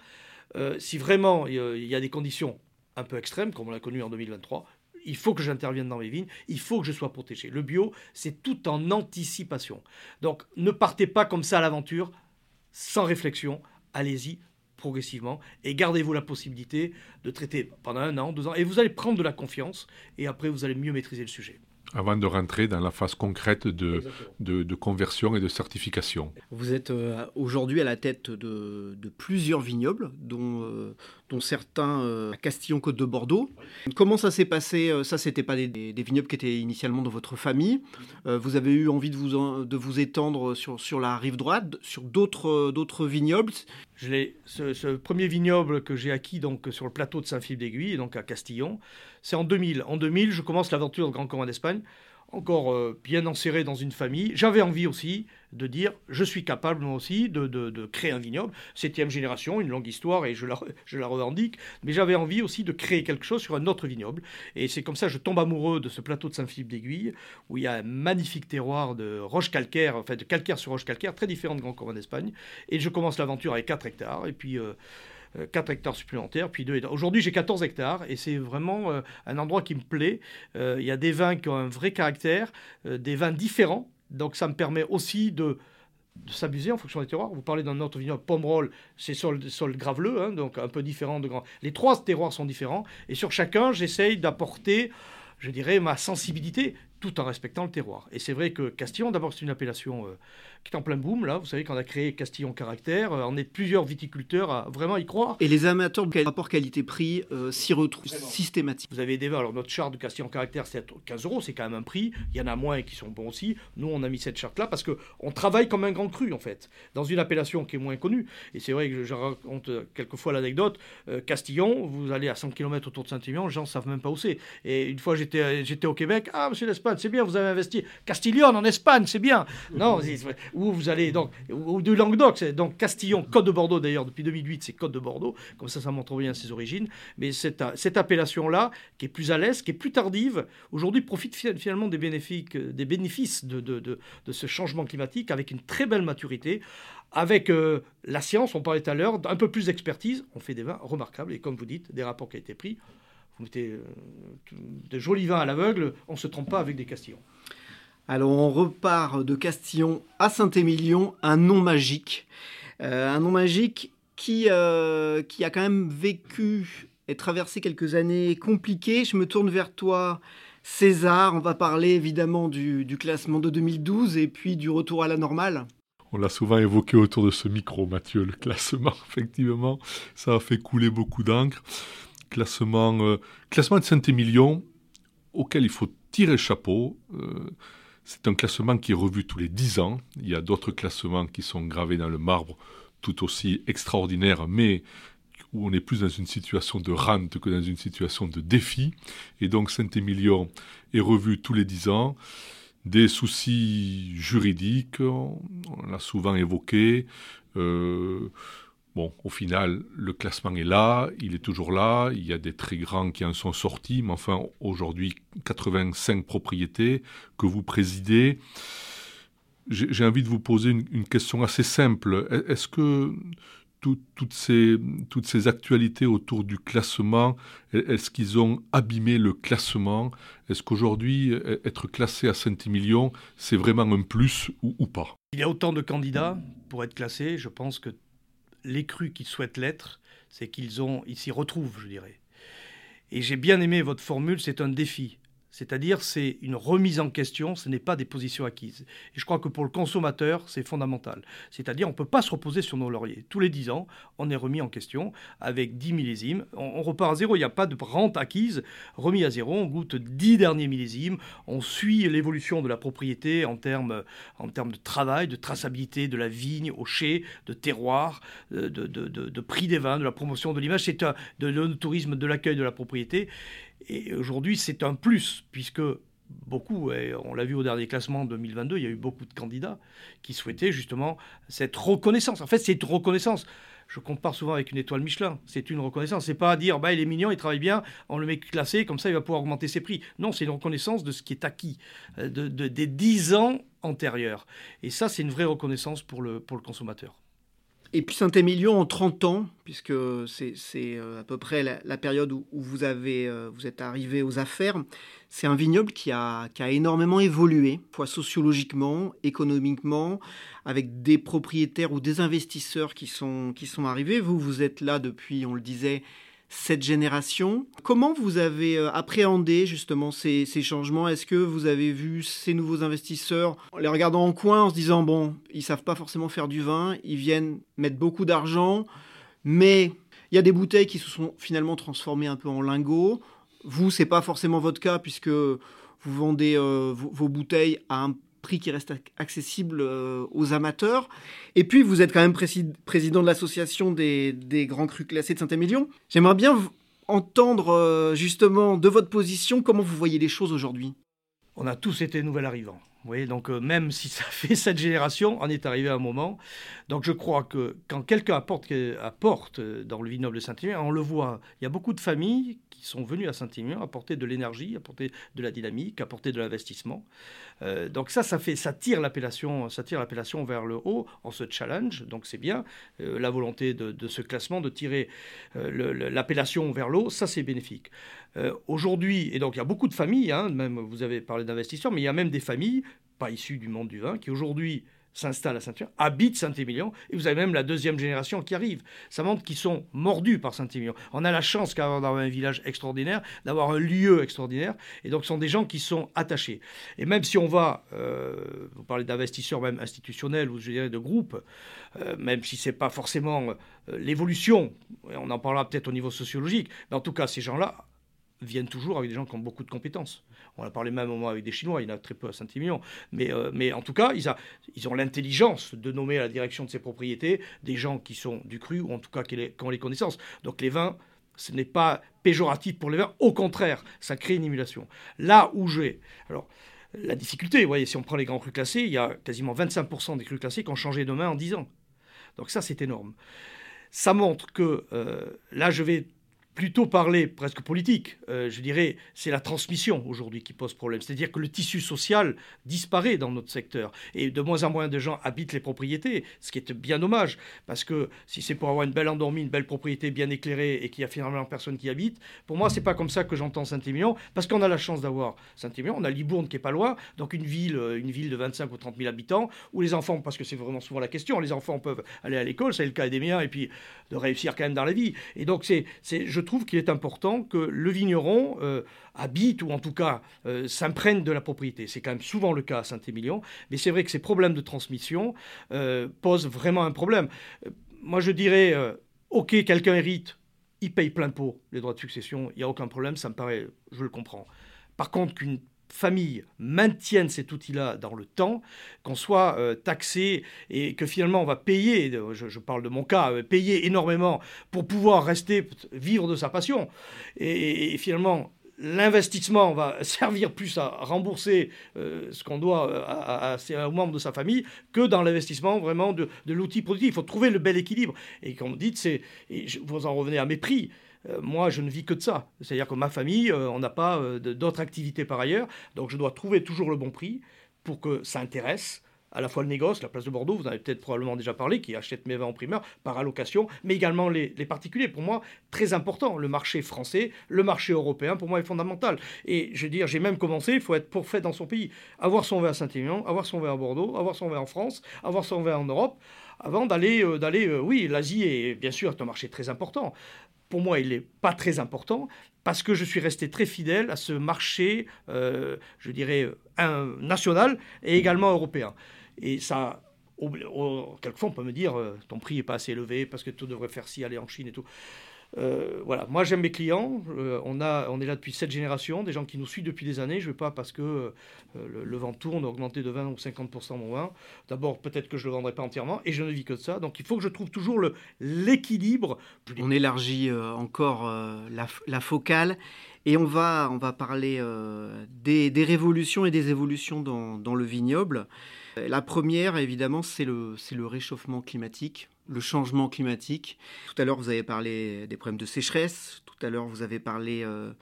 euh, si vraiment il y a des conditions un peu extrêmes, comme on l'a connu en 2023, il faut que j'intervienne dans mes vignes, il faut que je sois protégé. Le bio, c'est tout en anticipation. Donc ne partez pas comme ça à l'aventure, sans réflexion, allez-y progressivement et gardez-vous la possibilité de traiter pendant un an, deux ans, et vous allez prendre de la confiance et après vous allez mieux maîtriser le sujet avant de rentrer dans la phase concrète de, de, conversion et de certification. Vous êtes euh, aujourd'hui à la tête de, de plusieurs vignobles, dont, euh, dont certains euh, à Castillon-Côte de Bordeaux. Comment ça s'est passé Ça, c'était pas des, vignobles qui étaient initialement dans votre famille. vous avez eu envie de vous, de vous étendre sur, sur la rive droite, sur d'autres, vignobles. Je ce, ce, premier vignoble que j'ai acquis donc sur le plateau de Saint-Philippe d'Aiguille, donc à Castillon, c'est en 2000. En 2000, je commence l'aventure de Grand Commun d'Espagne encore euh, bien enserré dans une famille. J'avais envie aussi de dire, je suis capable moi aussi de, de, créer un vignoble. Septième génération, une longue histoire et je la, je la revendique, mais j'avais envie aussi de créer quelque chose sur un autre vignoble. Et c'est comme ça que je tombe amoureux de ce plateau de Saint-Philippe d'Aiguille, où il y a un magnifique terroir de roche calcaire, en fait de calcaire sur roche calcaire, très différent de Grand Commun d'Espagne. Et je commence l'aventure avec 4 hectares. Et puis... Euh, 4 hectares supplémentaires, puis 2 Aujourd'hui, j'ai 14 hectares et c'est vraiment un endroit qui me plaît. Il y a des vins qui ont un vrai caractère, des vins différents. Donc ça me permet aussi de de s'abuser en fonction des terroirs. Vous parlez d'un autre vignoble, Pomerol, c'est sol, sol graveleux, hein, donc un peu différent de grand. Les trois terroirs sont différents, et sur chacun, j'essaye d'apporter, je dirais, ma sensibilité, tout en respectant le terroir. Et c'est vrai que Castillon, d'abord, c'est une appellation euh, qui est en plein boom, là. Vous savez qu'on a créé Castillon Caractère. Euh, on est plusieurs viticulteurs à vraiment y croire. Et les amateurs de rapport qualité-prix euh, s'y retrouvent systématiquement. Vous avez des vins. Alors, notre charte de Castillon Caractère, c'est 15 euros. C'est quand même un prix. Il y en a moins qui sont bons aussi. Nous, on a mis cette charte-là parce qu'on travaille comme un grand cru, en fait, dans une appellation qui est moins connue. Et c'est vrai que je raconte quelquefois l'anecdote. Castillon, vous allez à 100 km autour de Saint-Émilion, les gens ne savent même pas où c'est. Et une fois, j'étais au Québec. Ah, monsieur l'Espagne, c'est bien, vous avez investi. Castillon en Espagne, c'est bien. Non, *laughs* où vous allez donc, ou du Languedoc, c'est donc Castillon, Côte de Bordeaux d'ailleurs, depuis 2008, c'est Côte de Bordeaux, comme ça, ça montre bien ses origines. Mais cette, cette appellation-là, qui est plus à l'est, qui est plus tardive, aujourd'hui profite finalement des bénéfices, des bénéfices de, de, de, de, ce changement climatique avec une très belle maturité. Avec euh, la science, on parlait tout à l'heure, un peu plus d'expertise, on fait des vins remarquables et comme vous dites, des rapports qui ont été pris. Vous mettez euh, de jolis vins à l'aveugle, on ne se trompe pas avec des Castillons. Alors on repart de Castillon à Saint-Émilion, un nom magique. Euh, un nom magique qui, euh, qui a quand même vécu et traversé quelques années compliquées. Je me tourne vers toi, César. On va parler évidemment du, du classement de 2012 et puis du retour à la normale. On l'a souvent évoqué autour de ce micro, Mathieu, le classement, *laughs* effectivement. Ça a fait couler beaucoup d'encre. Classement, euh, classement de Saint-Émilion, auquel il faut tirer chapeau. C'est un classement qui est revu tous les 10 ans. Il y a d'autres classements qui sont gravés dans le marbre tout aussi extraordinaires, mais où on est plus dans une situation de rente que dans une situation de défi. Et donc Saint-Émilion est revu tous les 10 ans. Des soucis juridiques, on, l'a souvent évoqué. Euh, Bon, au final, le classement est là, il est toujours là, il y a des très grands qui en sont sortis, mais enfin, aujourd'hui, 85 propriétés que vous présidez. J'ai envie de vous poser une, question assez simple. Est-ce que toutes, ces, toutes ces actualités autour du classement, est-ce qu'ils ont abîmé le classement? Est-ce qu'aujourd'hui, être classé à Saint-Émilion, c'est vraiment un plus ou, ou pas? Il y a autant de candidats pour être classés. Je pense que les crus qui souhaitent l'être, c'est qu'ils ont, ils s'y retrouvent, je dirais. Et j'ai bien aimé votre formule, c'est un défi. C'est-à-dire, c'est une remise en question, ce n'est pas des positions acquises. Et je crois que pour le consommateur, c'est fondamental. C'est-à-dire, on ne peut pas se reposer sur nos lauriers. Tous les 10 ans, on est remis en question avec 10 millésimes. On, repart à zéro, il n'y a pas de rente acquise. Remis à zéro, on goûte 10 derniers millésimes. On suit l'évolution de la propriété en termes, en termes de travail, de traçabilité de la vigne au chai, de terroir, de, de, prix des vins, de la promotion de l'image. C'est de tourisme de l'accueil de la propriété. Et aujourd'hui, c'est un plus, puisque beaucoup, et on l'a vu au dernier classement 2022, il y a eu beaucoup de candidats qui souhaitaient justement cette reconnaissance. En fait, c'est une reconnaissance. Je compare souvent avec une étoile Michelin. C'est une reconnaissance. C'est pas à dire, bah, il est mignon, il travaille bien, on le met classé, comme ça il va pouvoir augmenter ses prix. Non, c'est une reconnaissance de ce qui est acquis, euh, de, des 10 ans antérieurs. Et ça, c'est une vraie reconnaissance pour le, pour le consommateur. Et puis Saint-Émilion en 30 ans, puisque c'est euh, à peu près la, période où, euh, vous êtes arrivé aux affaires, c'est un vignoble qui a, énormément évolué, soit sociologiquement, économiquement, avec des propriétaires ou des investisseurs qui sont arrivés. Vous, vous êtes là depuis, on le disait, cette génération. Comment vous avez euh, appréhendé justement ces, changements? Est-ce que vous avez vu ces nouveaux investisseurs en les regardant en coin, en se disant, bon, ils savent pas forcément faire du vin, ils viennent mettre beaucoup d'argent, mais il y a des bouteilles qui se sont finalement transformées un peu en lingots. Vous, c'est pas forcément votre cas puisque vous vendez euh, vos, bouteilles à un prix qui reste accessible euh, aux amateurs. Et puis, vous êtes quand même président de l'association des, grands crus classés de Saint-Émilion. J'aimerais bien entendre euh, justement de votre position comment vous voyez les choses aujourd'hui? On a tous été nouvel arrivants. voyez, donc euh, même si ça fait *laughs* cette génération, on est arrivé à un moment. Donc je crois que quand quelqu'un apporte, apporte dans le vignoble de Saint-Émilion, on le voit, il y a beaucoup de familles qui sont venues à Saint-Émilion apporter de l'énergie, apporter de la dynamique, apporter de l'investissement. Euh, donc ça, ça, fait, ça tire l'appellation, ça tire l'appellation vers le haut, on se challenge, donc c'est bien. Euh, la volonté de, ce classement, de tirer l'appellation vers le haut, ça c'est bénéfique. Aujourd'hui, et donc il y a beaucoup de familles, hein, même vous avez parlé d'investisseurs, mais il y a même des familles pas issus du monde du vin, qui aujourd'hui s'installent à Saint-Émilion, habitent Saint-Émilion, et vous avez même la deuxième génération qui arrive. Ça montre qu'ils sont mordus par Saint-Émilion. On a la chance d'avoir un village extraordinaire, d'avoir un lieu extraordinaire, et donc ce sont des gens qui sont attachés. Et même si on va, euh, vous parlez d'investisseurs même institutionnels, ou je dirais de groupes, euh, même si ce n'est pas forcément euh, l'évolution, on en parlera peut-être au niveau sociologique, mais en tout cas, ces gens-là viennent toujours avec des gens qui ont beaucoup de compétences. On a parlé même au moins avec des Chinois, il y en a très peu à Saint-Émilion. Mais, euh, mais en tout cas, ils ont l'intelligence de nommer à la direction de ces propriétés des gens qui sont du cru, ou en tout cas qui, ont les connaissances. Donc les vins, ce n'est pas péjoratif pour les vins, au contraire, ça crée une émulation. Là où j'ai... Alors, la difficulté, vous voyez, si on prend les grands crus classés, il y a quasiment 25% des crus classés qui ont changé de main en 10 ans. Donc ça, c'est énorme. Ça montre que, euh, là, je vais plutôt parler presque politique, euh, je dirais, c'est la transmission aujourd'hui qui pose problème. C'est-à-dire que le tissu social disparaît dans notre secteur et de moins en moins de gens habitent les propriétés, ce qui est bien dommage parce que si c'est pour avoir une belle endormie, une belle propriété bien éclairée et qu'il y a finalement personne qui habite, pour moi c'est pas comme ça que j'entends Saint-Émilion parce qu'on a la chance d'avoir Saint-Émilion, on a Libourne qui est pas loin, donc une ville, euh, une ville de 25 ou 30 000 habitants où les enfants, parce que c'est vraiment souvent la question, les enfants peuvent aller à l'école, c'est le cas des miens et puis de réussir quand même dans la vie. Et donc c'est, je trouve qu'il est important que le vigneron euh, habite ou en tout cas euh, s'imprègne de la propriété. C'est quand même souvent le cas à Saint-Émilion, mais c'est vrai que ces problèmes de transmission euh, posent vraiment un problème. Moi je dirais, ok, quelqu'un hérite, il paye plein pot les droits de succession, il n'y a aucun problème, ça me paraît, je le comprends. Par contre, qu'une famille maintienne cet outil-là dans le temps, qu'on soit euh, taxé et que finalement on va payer, je, parle de mon cas, euh, payer énormément pour pouvoir rester, vivre de sa passion. Et, finalement, l'investissement va *laughs* servir plus à rembourser euh, ce qu'on doit à, à, aux membres de sa famille que dans l'investissement vraiment de, l'outil productif. Il faut trouver le bel équilibre. Et comme vous dites, c'est, vous en revenez à mes prix. Euh, moi, je ne vis que de ça. C'est-à-dire que ma famille, euh, on n'a pas euh, d'autres activités par ailleurs. Donc, je dois trouver toujours le bon prix pour que ça intéresse à la fois le négoce, la place de Bordeaux, vous en avez peut-être probablement déjà parlé, qui achète mes vins en primeur par allocation, mais également les, particuliers. Pour moi, très important. Le marché français, le marché européen, pour moi, est fondamental. Et je veux dire, j'ai même commencé, il faut être pour fait dans son pays. Avoir son vin à Saint-Émilion, avoir son vin à Bordeaux, avoir son vin en France, avoir son vin en Europe, avant d'aller, oui, l'Asie est bien sûr un marché très important pour moi, il n'est pas très important parce que je suis resté très fidèle à ce marché, euh, je dirais, national et également européen. Et ça, quelquefois, on peut me dire, euh, ton prix n'est pas assez élevé parce que tu devrais faire ci, aller en Chine et tout. Euh, voilà, moi j'aime mes clients. Euh, on, a, on est là depuis cette génération, des gens qui nous suivent depuis des années. Je ne veux pas parce que euh, le, vent tourne augmenter de 20 ou 50% mon vin. D'abord, peut-être que je ne le vendrai pas entièrement et je ne vis que de ça. Donc il faut que je trouve toujours l'équilibre. On élargit encore la, focale et on va, on va parler des, révolutions et des évolutions dans, le vignoble. La première, évidemment, c'est le réchauffement climatique le changement climatique. Tout à l'heure, vous avez parlé des problèmes de sécheresse. Tout à l'heure, vous avez parlé euh,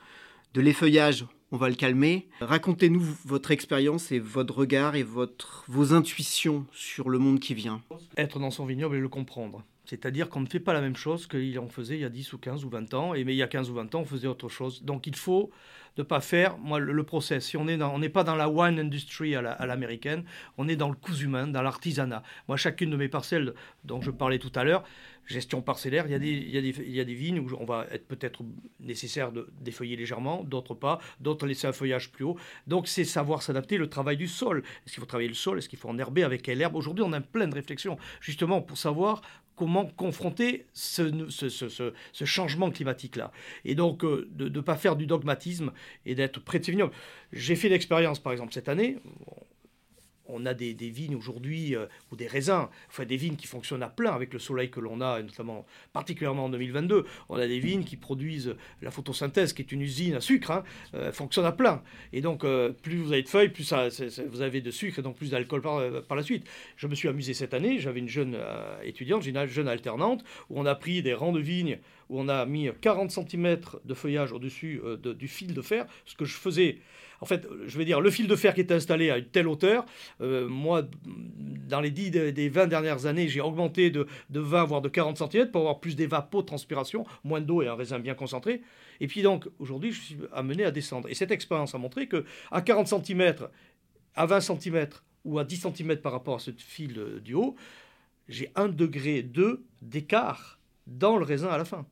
de l'effeuillage. On va le calmer. Racontez-nous votre expérience et votre regard et votre, vos intuitions sur le monde qui vient. Être dans son vignoble et le comprendre. C'est-à-dire qu'on ne fait pas la même chose qu'il en faisait il y a 10 ou 15 ou 20 ans. Et mais il y a 15 ou 20 ans, on faisait autre chose. Donc il faut ne pas faire moi, le, process. Si on n'est pas dans la wine industry à l'américaine, on est dans le coût humain, dans l'artisanat. Moi, chacune de mes parcelles dont je parlais tout à l'heure, gestion parcellaire, il y, a des, il, y a des, il y a des vignes où on va être peut-être nécessaire de défeuiller légèrement, d'autres pas, d'autres laisser un feuillage plus haut. Donc c'est savoir s'adapter, le travail du sol. Est-ce qu'il faut travailler le sol? Est-ce qu'il faut enherber avec quelle herbe? Aujourd'hui, on a plein de réflexions justement pour savoir comment confronter ce, ce, changement climatique-là. Et donc, euh, de ne pas faire du dogmatisme et d'être prêt de J'ai fait l'expérience, par exemple, cette année, on a des, vignes aujourd'hui, euh, ou des raisins, enfin des vignes qui fonctionnent à plein avec le soleil que l'on a, notamment particulièrement en 2022. On a des vignes qui produisent la photosynthèse, qui est une usine à sucre, hein, euh, fonctionne à plein. Et donc, euh, plus vous avez de feuilles, plus vous avez de sucre et donc plus d'alcool par, par, la suite. Je me suis amusé cette année, j'avais une jeune étudiante, une jeune alternante, où on a pris des rangs de vignes, où on a mis 40 cm de feuillage au-dessus du fil de fer, ce que je faisais en fait, je vais dire, le fil de fer qui est installé à une telle hauteur, euh, moi, dans les 10 des 20 dernières années, j'ai augmenté de, 20 voire de 40 cm pour avoir plus d'évapotranspiration, moins d'eau et un raisin bien concentré. Et puis donc, aujourd'hui, je suis amené à descendre. Et cette expérience a montré que à 40 cm, à 20 cm ou à 10 cm par rapport à ce fil du haut, j'ai 1 degré 2 d'écart dans le raisin à la fin.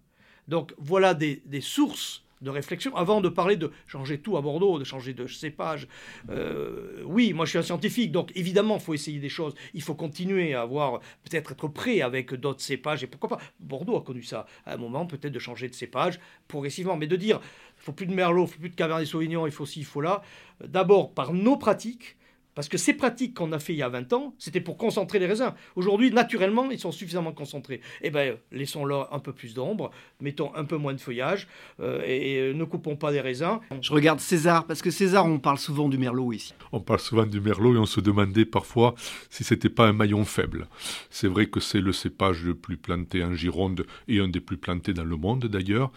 Donc voilà des sources de réflexion avant de parler de changer tout à Bordeaux, de changer de cépage. Euh, oui, moi je suis un scientifique, donc évidemment il faut essayer des choses. Il faut continuer à avoir, peut-être être prêt avec d'autres cépages et pourquoi pas. Bordeaux a connu ça à un moment, peut-être de changer de cépage progressivement, mais de dire il faut plus de Merlot, il faut plus de Cabernet Sauvignon, il faut ci, il faut là. D'abord par nos pratiques parce que ces pratiques qu'on a fait il y a 20 ans, c'était pour concentrer les raisins. Aujourd'hui, naturellement, ils sont suffisamment concentrés. Eh bien, laissons-leur un peu plus d'ombre, mettons un peu moins de feuillage euh, et, euh, ne coupons pas des raisins. Je regarde César, parce que César, on parle souvent du merlot ici. On parle souvent du merlot et on se demandait parfois si c'était pas un maillon faible. C'est vrai que c'est le cépage le plus planté en Gironde et un des plus plantés dans le monde d'ailleurs.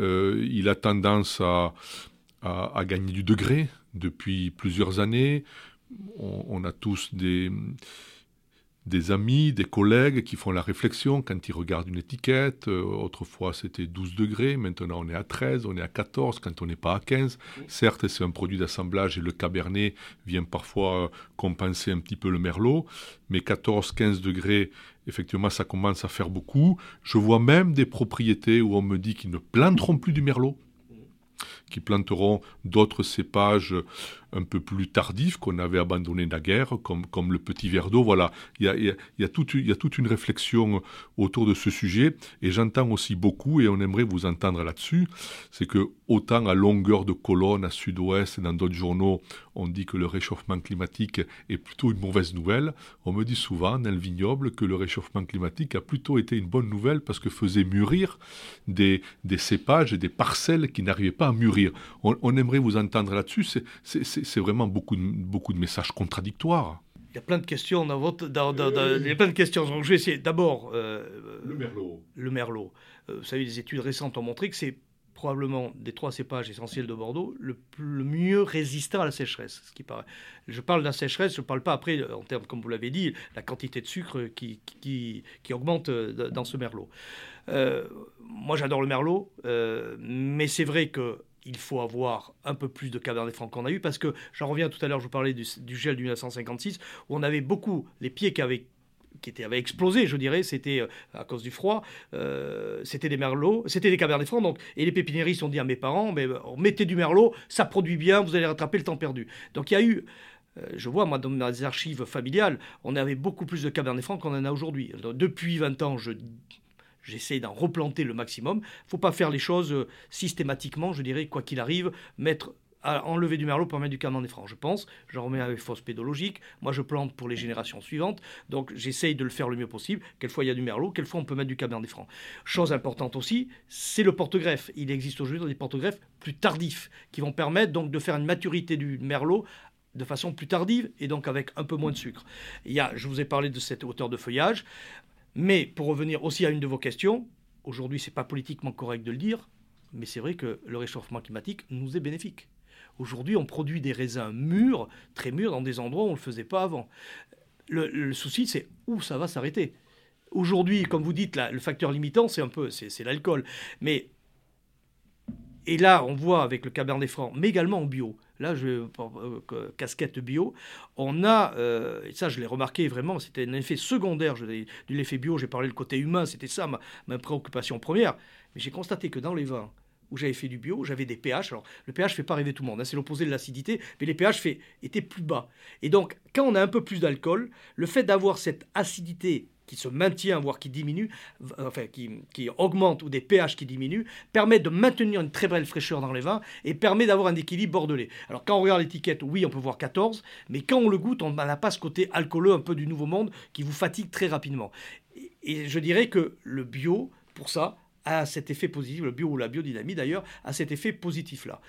Euh, il a tendance à, à gagner du degré depuis plusieurs années on, a tous des, amis, des collègues qui font la réflexion quand ils regardent une étiquette. Euh, autrefois, c'était 12 degrés, maintenant on est à 13, on est à 14 quand on n'est pas à 15. Certes, c'est un produit d'assemblage et le cabernet vient parfois compenser un petit peu le merlot, mais 14-15 degrés, effectivement, ça commence à faire beaucoup. Je vois même des propriétés où on me dit qu'ils ne planteront plus du merlot qui planteront d'autres cépages un peu plus tardifs qu'on avait abandonnés naguère, comme, comme le petit verre d'eau. Voilà, il y a, y, a, toute, il y a toute une réflexion autour de ce sujet, et j'entends aussi beaucoup, et on aimerait vous entendre là-dessus, c'est que autant à longueur de colonne, à sud-ouest, dans d'autres journaux, on dit que le réchauffement climatique est plutôt une mauvaise nouvelle, on me dit souvent dans le vignoble que le réchauffement climatique a plutôt été une bonne nouvelle parce que faisait mûrir des, des cépages et des parcelles qui n'arrivaient pas à mûrir. On, on aimerait vous entendre là-dessus, c'est vraiment beaucoup de, beaucoup de messages contradictoires. Il y a plein de questions dans votre. Dans, il y a plein de questions. Donc, je vais essayer. D'abord. Euh, le merlot. Le merlot. Euh, vous savez, des études récentes ont montré que c'est probablement des trois cépages essentiels de Bordeaux le, le, mieux résistant à la sécheresse, ce qui paraît. Je parle de la sécheresse, je ne parle pas après, en termes, comme vous l'avez dit, la quantité de sucre qui, qui, qui augmente euh, dans ce merlot. moi, j'adore le merlot, mais c'est vrai que il faut avoir un peu plus de Cabernet Franc qu'on a eu, parce que j'en reviens tout à l'heure, je vous parlais du, gel du 1956, où on avait beaucoup les pieds qui avaient qui explosé, je dirais, c'était euh, à cause du froid, euh, c'était des merlots, c'était des cabernets francs, donc, et les pépiniéristes ont dit à mes parents, mais mettez du merlot, ça produit bien, vous allez rattraper le temps perdu. Donc il y a eu, euh, je vois, moi, dans mes archives familiales, on avait beaucoup plus de cabernets francs qu'on en a aujourd'hui. Depuis 20 ans, je j'essaie d'en replanter le maximum. Il ne faut pas faire les choses euh, systématiquement, je dirais, quoi qu'il arrive, mettre enlever du merlot pour mettre du cabernet franc, je pense. J'en remets avec fausse pédologique. Moi, je plante pour les générations suivantes. Donc, j'essaye de le faire le mieux possible. Quelquefois, il y a du merlot. Quelquefois, on peut mettre du cabernet franc. Chose importante aussi, c'est le porte-greffe. Il existe aujourd'hui des porte-greffes plus tardifs qui vont permettre donc de faire une maturité du merlot de façon plus tardive et donc avec un peu moins de sucre. Il y a, je vous ai parlé de cette hauteur de feuillage. Mais pour revenir aussi à une de vos questions, aujourd'hui ce n'est pas politiquement correct de le dire, mais c'est vrai que le réchauffement climatique nous est bénéfique. Aujourd'hui, on produit des raisins mûrs, très mûrs, dans des endroits où on ne le faisait pas avant. Le, souci, c'est où ça va s'arrêter. Aujourd'hui, comme vous dites, le facteur limitant, c'est un peu, c'est l'alcool. Mais et là, on voit avec le Cabernet Franc, mais également en bio, là, je, euh, casquette bio, on a, euh, et ça je l'ai remarqué vraiment, c'était un effet secondaire de l'effet bio, j'ai parlé le côté humain, c'était ça ma, préoccupation première, mais j'ai constaté que dans les vins où j'avais fait du bio, j'avais des pH. Alors, le pH fait pas rêver tout le monde, hein, c'est l'opposé de l'acidité, mais les pH étaient plus bas. Et donc, quand on a un peu plus d'alcool, le fait d'avoir cette acidité qui se maintient, voire qui diminue, enfin qui, qui augmente, ou des pH qui diminuent, permet de maintenir une très belle fraîcheur dans les vins et permet d'avoir un équilibre bordelais. Alors quand on regarde l'étiquette, oui, on peut voir 14, mais quand on le goûte, on n'a pas ce côté alcooleux un peu du nouveau monde qui vous fatigue très rapidement. Et je dirais que le bio, pour ça, a cet effet positif, le bio ou la biodynamie d'ailleurs, a cet effet positif-là.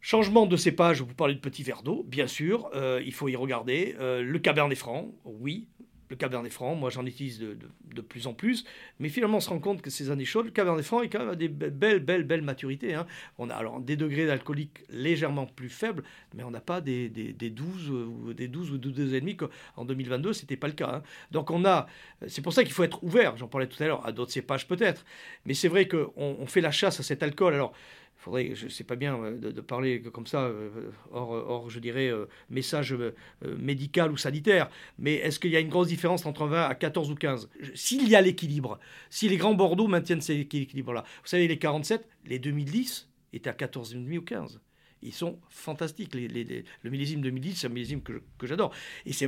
Changement de cépage, vous parlez de petits verre d'eau, bien sûr, euh, il faut y regarder. Euh, le cabernet franc, oui, le Cabernet Franc, moi j'en utilise de, plus en plus, mais finalement on se rend compte que ces années chaudes, le Cabernet Franc est quand même à des belles, belles, belles maturités. Hein. On a alors des degrés d'alcoolique légèrement plus faibles, mais on n'a pas des, des, 12 ou des 12 ou 12,5 qu'en 2022, ce n'était pas le cas. Hein. Donc on a, c'est pour ça qu'il faut être ouvert, j'en parlais tout à l'heure, à d'autres cépages peut-être, mais c'est vrai qu'on on fait la chasse à cet alcool. Alors faudrait, je sais pas bien euh, de, parler comme ça, euh, hors, je dirais, euh, message médical ou sanitaire, mais est-ce qu'il y a une grosse différence entre 20 à 14 ou 15 S'il y a l'équilibre, si les grands Bordeaux maintiennent cet équilibre-là, vous savez, les 47, les 2010 étaient à 14,5 ou 15 ils sont fantastiques. le millésime 2010, c'est un millésime que, j'adore.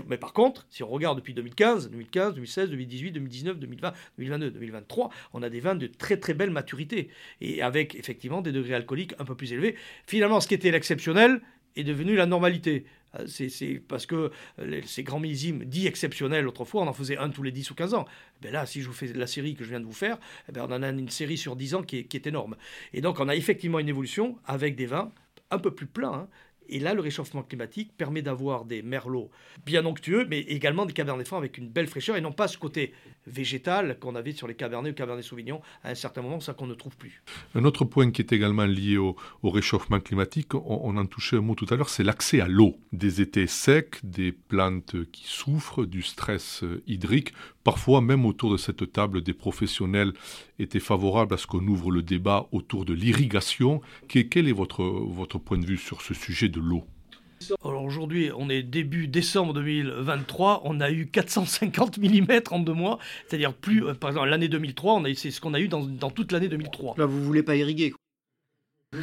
mais par contre, si on regarde depuis 2015, 2015, 2016, 2018, 2019, 2020, 2022, 2023, on a des vins de très très belle maturité et avec effectivement des degrés alcooliques un peu plus élevés. Finalement, ce qui était l'exceptionnel est devenu la normalité. Euh, c'est parce que euh, ces grands millésimes dits exceptionnels, autrefois, on en faisait un tous les 10 ou 15 ans. Ben là, si je vous fais la série que je viens de vous faire, eh ben on en a une série sur 10 ans qui est, qui est énorme. Et donc, on a effectivement une évolution avec des vins un peu plus plein. Hein. Et là, le réchauffement climatique permet d'avoir des merlots bien onctueux, mais également des cabernets francs avec une belle fraîcheur, et non pas ce côté végétal qu'on avait sur les cabernets ou cabernets sauvignon à un certain moment, ça qu'on ne trouve plus. Un autre point qui est également lié au, réchauffement climatique, on, on, en touchait un mot tout à l'heure, c'est l'accès à l'eau. Des étés secs, des plantes qui souffrent du stress euh, hydrique Parfois, même autour de cette table, des professionnels étaient favorables à ce qu'on ouvre le débat autour de l'irrigation. Quel est votre, votre point de vue sur ce sujet de l'eau? Alors aujourd'hui, on est début décembre 2023, on a eu 450 mm en deux mois, c'est-à-dire plus, euh, par exemple l'année 2003, on a c'est ce qu'on a eu dans, dans toute l'année 2003. Là, vous voulez pas irriguer Là,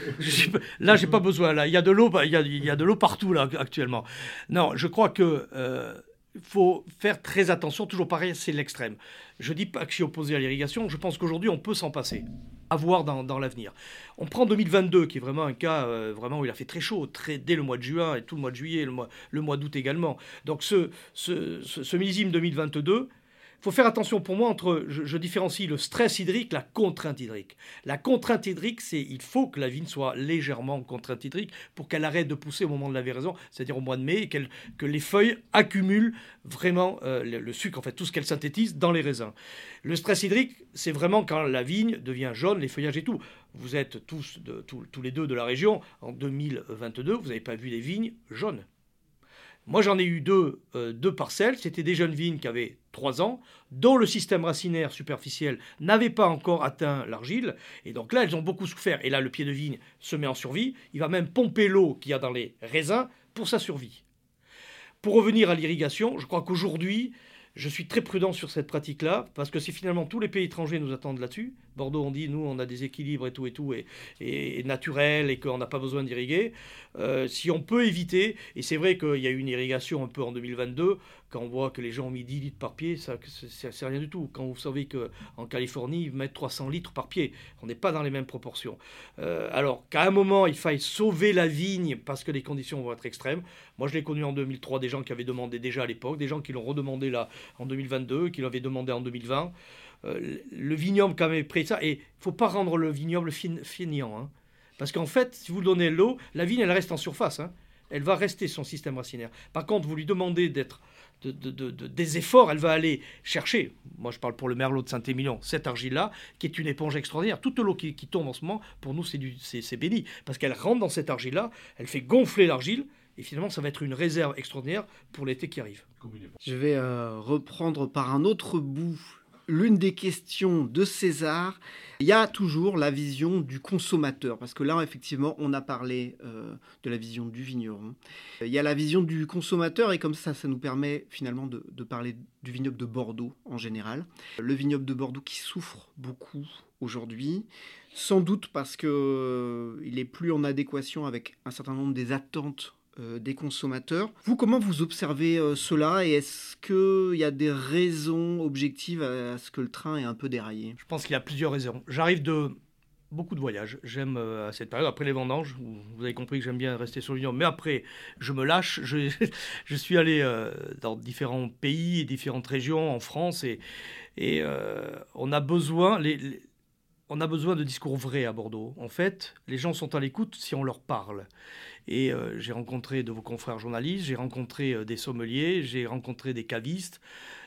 Là, j'ai pas besoin. Là, il y a de l'eau, il y a, il y a de l'eau partout là actuellement. Non, je crois que euh, faut faire très attention, toujours pareil, c'est l'extrême. Je dis pas que je suis opposé à l'irrigation, je pense qu'aujourd'hui on peut s'en passer, à voir dans, l'avenir. On prend 2022, qui est vraiment un cas euh, vraiment où il a fait très chaud, très, dès le mois de juin et tout le mois de juillet, le mois, le mois d'août également. Donc ce, ce, ce, millésime 2022, il faut faire attention pour moi entre, je, différencie le stress hydrique, la contrainte hydrique. La contrainte hydrique, c'est il faut que la vigne soit légèrement contrainte hydrique pour qu'elle arrête de pousser au moment de la véraison, c'est-à-dire au mois de mai, et que les feuilles accumulent vraiment euh, le, sucre, en fait, tout ce qu'elle synthétise dans les raisins. Le stress hydrique, c'est vraiment quand la vigne devient jaune, les feuillages et tout. Vous êtes tous, de, tous les deux de la région, en 2022, vous n'avez pas vu des vignes jaunes. Moi, j'en ai eu deux, euh, deux parcelles. C'était des jeunes vignes qui avaient 3 ans, dont le système racinaire superficiel n'avait pas encore atteint l'argile. Et donc là, elles ont beaucoup souffert. Et là, le pied de vigne se met en survie. Il va même pomper l'eau qu'il y a dans les raisins pour sa survie. Pour revenir à l'irrigation, je crois qu'aujourd'hui, je suis très prudent sur cette pratique-là, parce que si finalement tous les pays étrangers nous attendent là-dessus, Bordeaux, on dit, nous, on a des équilibres et tout et tout, et, et naturel, et qu'on n'a pas besoin d'irriguer. Euh, si on peut éviter, et c'est vrai qu'il y a eu une irrigation un peu en 2022, quand on voit que les gens ont mis 10 litres par pied, ça c'est rien du tout. Quand vous savez qu'en Californie, ils mettent 300 litres par pied, on n'est pas dans les mêmes proportions. Euh, alors qu'à un moment, il faille sauver la vigne parce que les conditions vont être extrêmes. Moi, je l'ai connu en 2003, des gens qui avaient demandé déjà à l'époque, des gens qui l'ont redemandé là en 2022, qui l'avaient demandé en 2020. Euh, le vignoble quand même prêt ça. Et il faut pas rendre le vignoble feignant. Hein. Parce qu'en fait, si vous donnez l'eau, la vigne, elle reste en surface. Hein. Elle va rester son système racinaire. Par contre, vous lui demandez d'être de, des efforts, elle va aller chercher, moi je parle pour le merlot de Saint-Émilion, cette argile-là, qui est une éponge extraordinaire. Toute l'eau qui, tombe en ce moment, pour nous, c'est béni. Parce qu'elle rentre dans cette argile-là, elle fait gonfler l'argile, et finalement, ça va être une réserve extraordinaire pour l'été qui arrive. Je vais euh, reprendre par un autre bout l'une des questions de César, il y a toujours la vision du consommateur, parce que là, effectivement, on a parlé euh, de la vision du vigneron. Il y a la vision du consommateur, et comme ça, ça nous permet finalement de, parler du vignoble de Bordeaux en général. Le vignoble de Bordeaux qui souffre beaucoup aujourd'hui, sans doute parce qu'il euh, il est plus en adéquation avec un certain nombre des attentes euh, des consommateurs. Vous, comment vous observez euh, cela et est-ce qu'il y a des raisons objectives à, ce que le train est un peu déraillé? Je pense qu'il y a plusieurs raisons. J'arrive de beaucoup de voyages. J'aime euh, à cette période, après les vendanges, vous avez compris que j'aime bien rester sur l'Union, mais après, je me lâche. Je, *laughs* suis allé dans différents pays et différentes régions en France et, et on a besoin... les, on a besoin de discours vrais à Bordeaux. En fait, les gens sont à l'écoute si on leur parle. Et euh, j'ai rencontré de vos confrères journalistes, j'ai rencontré euh, des sommeliers, j'ai rencontré des cavistes,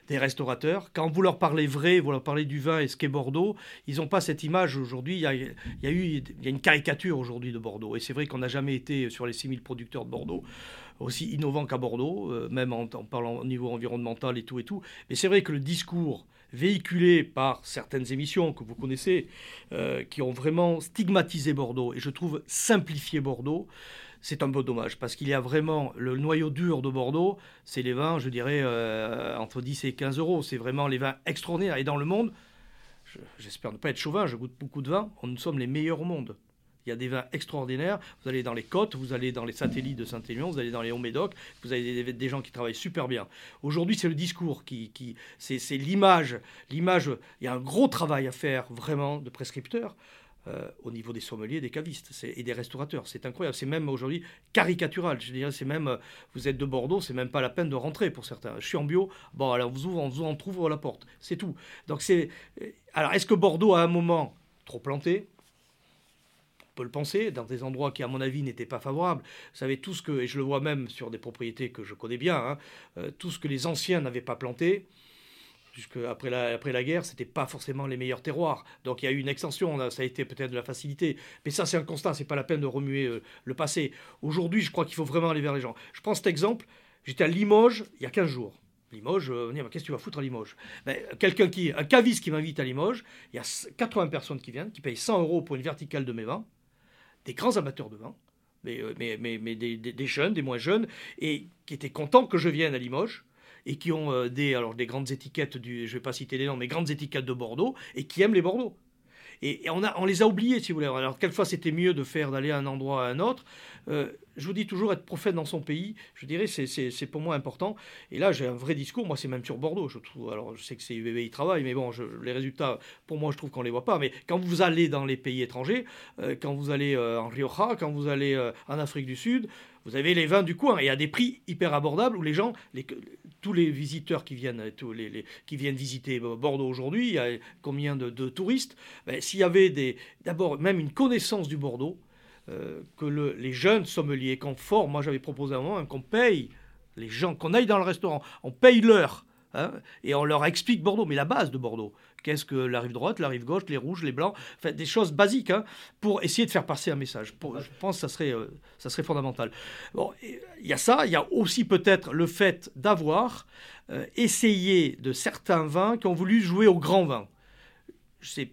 des restaurateurs. Quand vous leur parlez vrai, vous leur parlez du vin et ce qu'est Bordeaux, ils n'ont pas cette image aujourd'hui. Il y a, eu il y a une caricature aujourd'hui de Bordeaux. Et c'est vrai qu'on n'a jamais été sur les 6000 producteurs de Bordeaux aussi innovant qu'à Bordeaux, euh, même en, en, parlant au niveau environnemental et tout et tout. Mais c'est vrai que le discours véhiculé par certaines émissions que vous connaissez, qui ont vraiment stigmatisé Bordeaux, et je trouve simplifié Bordeaux, c'est un peu dommage parce qu'il y a vraiment le noyau dur de Bordeaux, c'est les vins, je dirais, euh, entre 10 et 15 euros. C'est vraiment les vins extraordinaires. Et dans le monde, j'espère ne pas être chauvin, je goûte beaucoup de vins, nous sommes les meilleurs au monde. Il y a des vins extraordinaires. Vous allez dans les côtes, vous allez dans les satellites de Saint-Émilion, vous allez dans les Hauts-Médoc, vous avez des, gens qui travaillent super bien. Aujourd'hui, c'est le discours qui, c'est l'image. L'image, il y a un gros travail à faire vraiment de prescripteurs. Euh, au niveau des sommeliers, des cavistes et des restaurateurs. C'est incroyable. C'est même aujourd'hui caricatural. Je dirais, c'est même, euh, vous êtes de Bordeaux, c'est même pas la peine de rentrer pour certains. Je suis en bio. Bon, alors vous ouvrez, on vous en trouve la porte. C'est tout. Donc c'est. Euh, alors, est-ce que Bordeaux a un moment trop planté peut le penser, dans des endroits qui, à mon avis, n'étaient pas favorables. Vous savez, tout ce que, et je le vois même sur des propriétés que je connais bien, hein, tout ce que les anciens n'avaient pas planté, puisque après la, après la guerre, c'était pas forcément les meilleurs terroirs. Donc il y a eu une extension, ça a été peut-être de la facilité. Mais ça, c'est un constat, c'est pas la peine de remuer euh, le passé. Aujourd'hui, je crois qu'il faut vraiment aller vers les gens. Je prends cet exemple, j'étais à Limoges il y a 15 jours. Limoges, euh, qu'est-ce que tu vas foutre à Limoges? Ben, Quelqu'un qui, un caviste qui m'invite à Limoges, il y a 80 personnes qui viennent, qui payent 100 euros pour une verticale de mes vins, des grands amateurs de vin, mais, euh, des, jeunes, des moins jeunes, et qui étaient contents que je vienne à Limoges et qui ont euh, des, alors, des grandes étiquettes, du, je ne vais pas citer les noms, mais grandes étiquettes de Bordeaux, et qui aiment les Bordeaux. Et, on les a oubliés, si vous voulez. Alors, quelquefois, c'était mieux de faire d'aller à un endroit à un autre. Euh, je vous dis toujours être prophète dans son pays, je dirais, c'est pour moi important. Et là, j'ai un vrai discours. Moi, c'est même sur Bordeaux, je trouve. Alors, je sais que c'est UBB, il travaille, mais bon, les résultats, pour moi, je trouve qu'on ne les voit pas. Mais quand vous allez dans les pays étrangers, euh, quand vous allez en Rioja, quand vous allez en Afrique du Sud, vous avez les vins du coin et à des prix hyper abordables où les gens, tous les visiteurs qui viennent, qui viennent visiter Bordeaux aujourd'hui, il y a combien de, touristes? Ben, S'il y avait d'abord même une connaissance du Bordeaux, euh, que le, les jeunes sommeliers qu'on forme, moi j'avais proposé un moment qu'on paye les gens, qu'on aille dans le restaurant, on paye l'heure Hein, et on leur explique Bordeaux, mais la base de Bordeaux. Qu'est-ce que la rive droite, la rive gauche, les rouges, les blancs, enfin, des choses basiques hein, pour essayer de faire passer un message. je pense que ça serait, euh, ça serait fondamental. Bon, il y a ça, il y a aussi peut-être le fait d'avoir euh, essayé de certains vins qui ont voulu jouer au grand vin. Je sais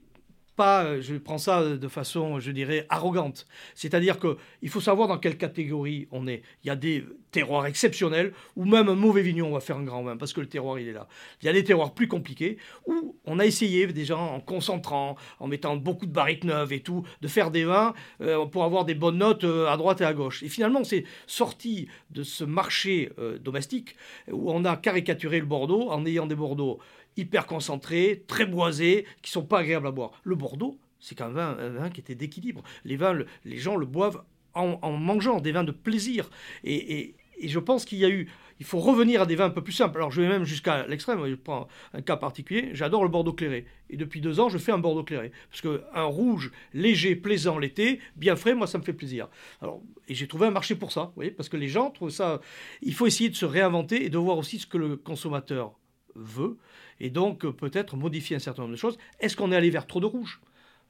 euh, je prends ça de façon, je dirais, arrogante. C'est-à-dire qu'il faut savoir dans quelle catégorie on est. Il y a des terroirs exceptionnels où même un mauvais vignon va faire un grand vin parce que le terroir il est là. Il y a des terroirs plus compliqués où on a essayé déjà en concentrant, en mettant beaucoup de barriques neuves et tout, de faire des vins euh, pour avoir des bonnes notes euh, à droite et à gauche. Et finalement, c'est sorti de ce marché domestique où on a caricaturé le Bordeaux en ayant des Bordeaux hyper concentrés, très boisés, qui sont pas agréables à boire. Le Bordeaux, c'est qu'un vin, un vin qui était d'équilibre. Les vins, les gens le boivent en, mangeant, des vins de plaisir. Et, je pense qu'il y a eu, il faut revenir à des vins un peu plus simples. Alors je vais même jusqu'à l'extrême, je prends un cas particulier, j'adore le Bordeaux clairé. Et depuis deux ans, je fais un Bordeaux clairé. Parce qu'un rouge léger, plaisant l'été, bien frais, moi ça me fait plaisir. Alors, et j'ai trouvé un marché pour ça, vous voyez, parce que les gens trouvent ça... Il faut essayer de se réinventer et de voir aussi ce que le consommateur veut et donc euh, peut-être modifier un certain nombre de choses. Est-ce qu'on est allé vers trop de rouge?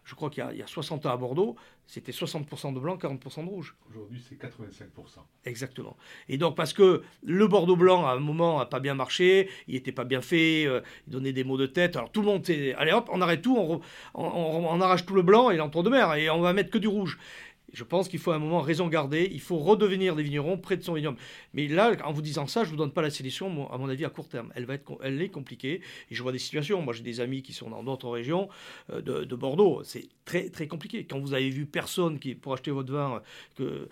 Je crois qu'il y, a 60 ans à Bordeaux, c'était 60% de blanc, 40% de rouge. Aujourd'hui, c'est 85%. Exactement. Et donc, parce que le Bordeaux blanc, à un moment, n'a pas bien marché, il n'était pas bien fait, euh, il donnait des maux de tête. Alors, tout le monde, allez hop, on arrête tout, on, arrache tout le blanc et l'entre de mer, et on va mettre que du rouge. Je pense qu'il faut à un moment raison garder, il faut redevenir des vignerons près de son vignoble. Mais là, en vous disant ça, je ne vous donne pas la solution, à mon avis, à court terme. Elle, va être, elle est compliquée. Et je vois des situations. Moi, j'ai des amis qui sont dans d'autres régions euh, de, Bordeaux. C'est très, très compliqué. Quand vous avez vu personne qui, pour acheter votre vin euh,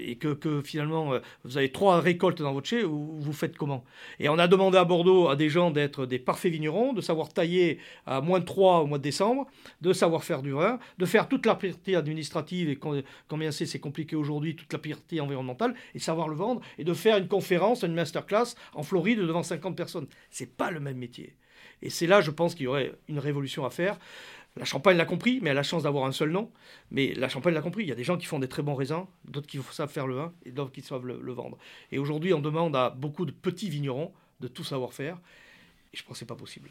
et que, que, finalement, euh, vous avez trois récoltes dans votre chai, vous, vous faites comment? Et on a demandé à Bordeaux à des gens d'être des parfaits vignerons, de savoir tailler à moins de 3 au mois de décembre, de savoir faire du vin, de faire toute la partie administrative et combien c'est, compliqué aujourd'hui, toute la partie environnementale, et savoir le vendre, et de faire une conférence, une masterclass en Floride devant 50 personnes. C'est pas le même métier. Et c'est là, je pense qu'il y aurait une révolution à faire. La Champagne l'a compris, mais elle a la chance d'avoir un seul nom. Mais la Champagne l'a compris. Il y a des gens qui font des très bons raisins, d'autres qui savent faire le vin et d'autres qui savent le, vendre. Et aujourd'hui, on demande à beaucoup de petits vignerons de tout savoir faire. Et je pense que ce n'est pas possible.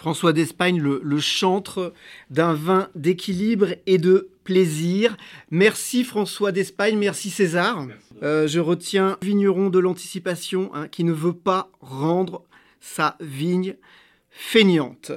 François d'Espagne, le, chantre d'un vin d'équilibre et de plaisir. Merci François d'Espagne, merci César. Euh, je retiens vigneron de l'anticipation hein, qui ne veut pas rendre sa vigne feignante.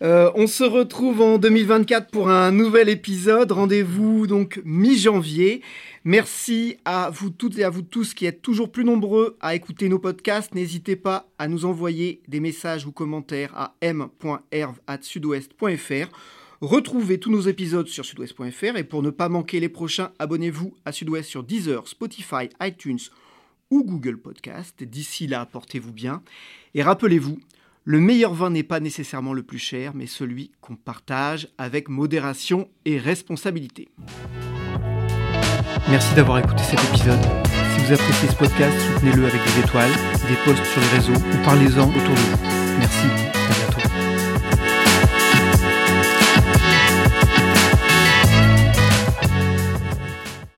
Euh, on se retrouve en 2024 pour un nouvel épisode. Rendez-vous donc mi-janvier. Merci à vous toutes et à vous tous qui êtes toujours plus nombreux à écouter nos podcasts. N'hésitez pas à nous envoyer des messages ou commentaires à m.herve.sudouest.fr. Retrouvez tous nos épisodes sur sudouest.fr et pour ne pas manquer les prochains, abonnez-vous à Sudouest sur Deezer, Spotify, iTunes ou Google Podcast. D'ici là, portez-vous bien et rappelez-vous, le meilleur vin n'est pas nécessairement le plus cher, mais celui qu'on partage avec modération et responsabilité. Merci d'avoir écouté cet épisode. Si vous appréciez ce podcast, soutenez-le avec des étoiles, des posts sur les réseaux ou parlez-en autour de vous. Merci.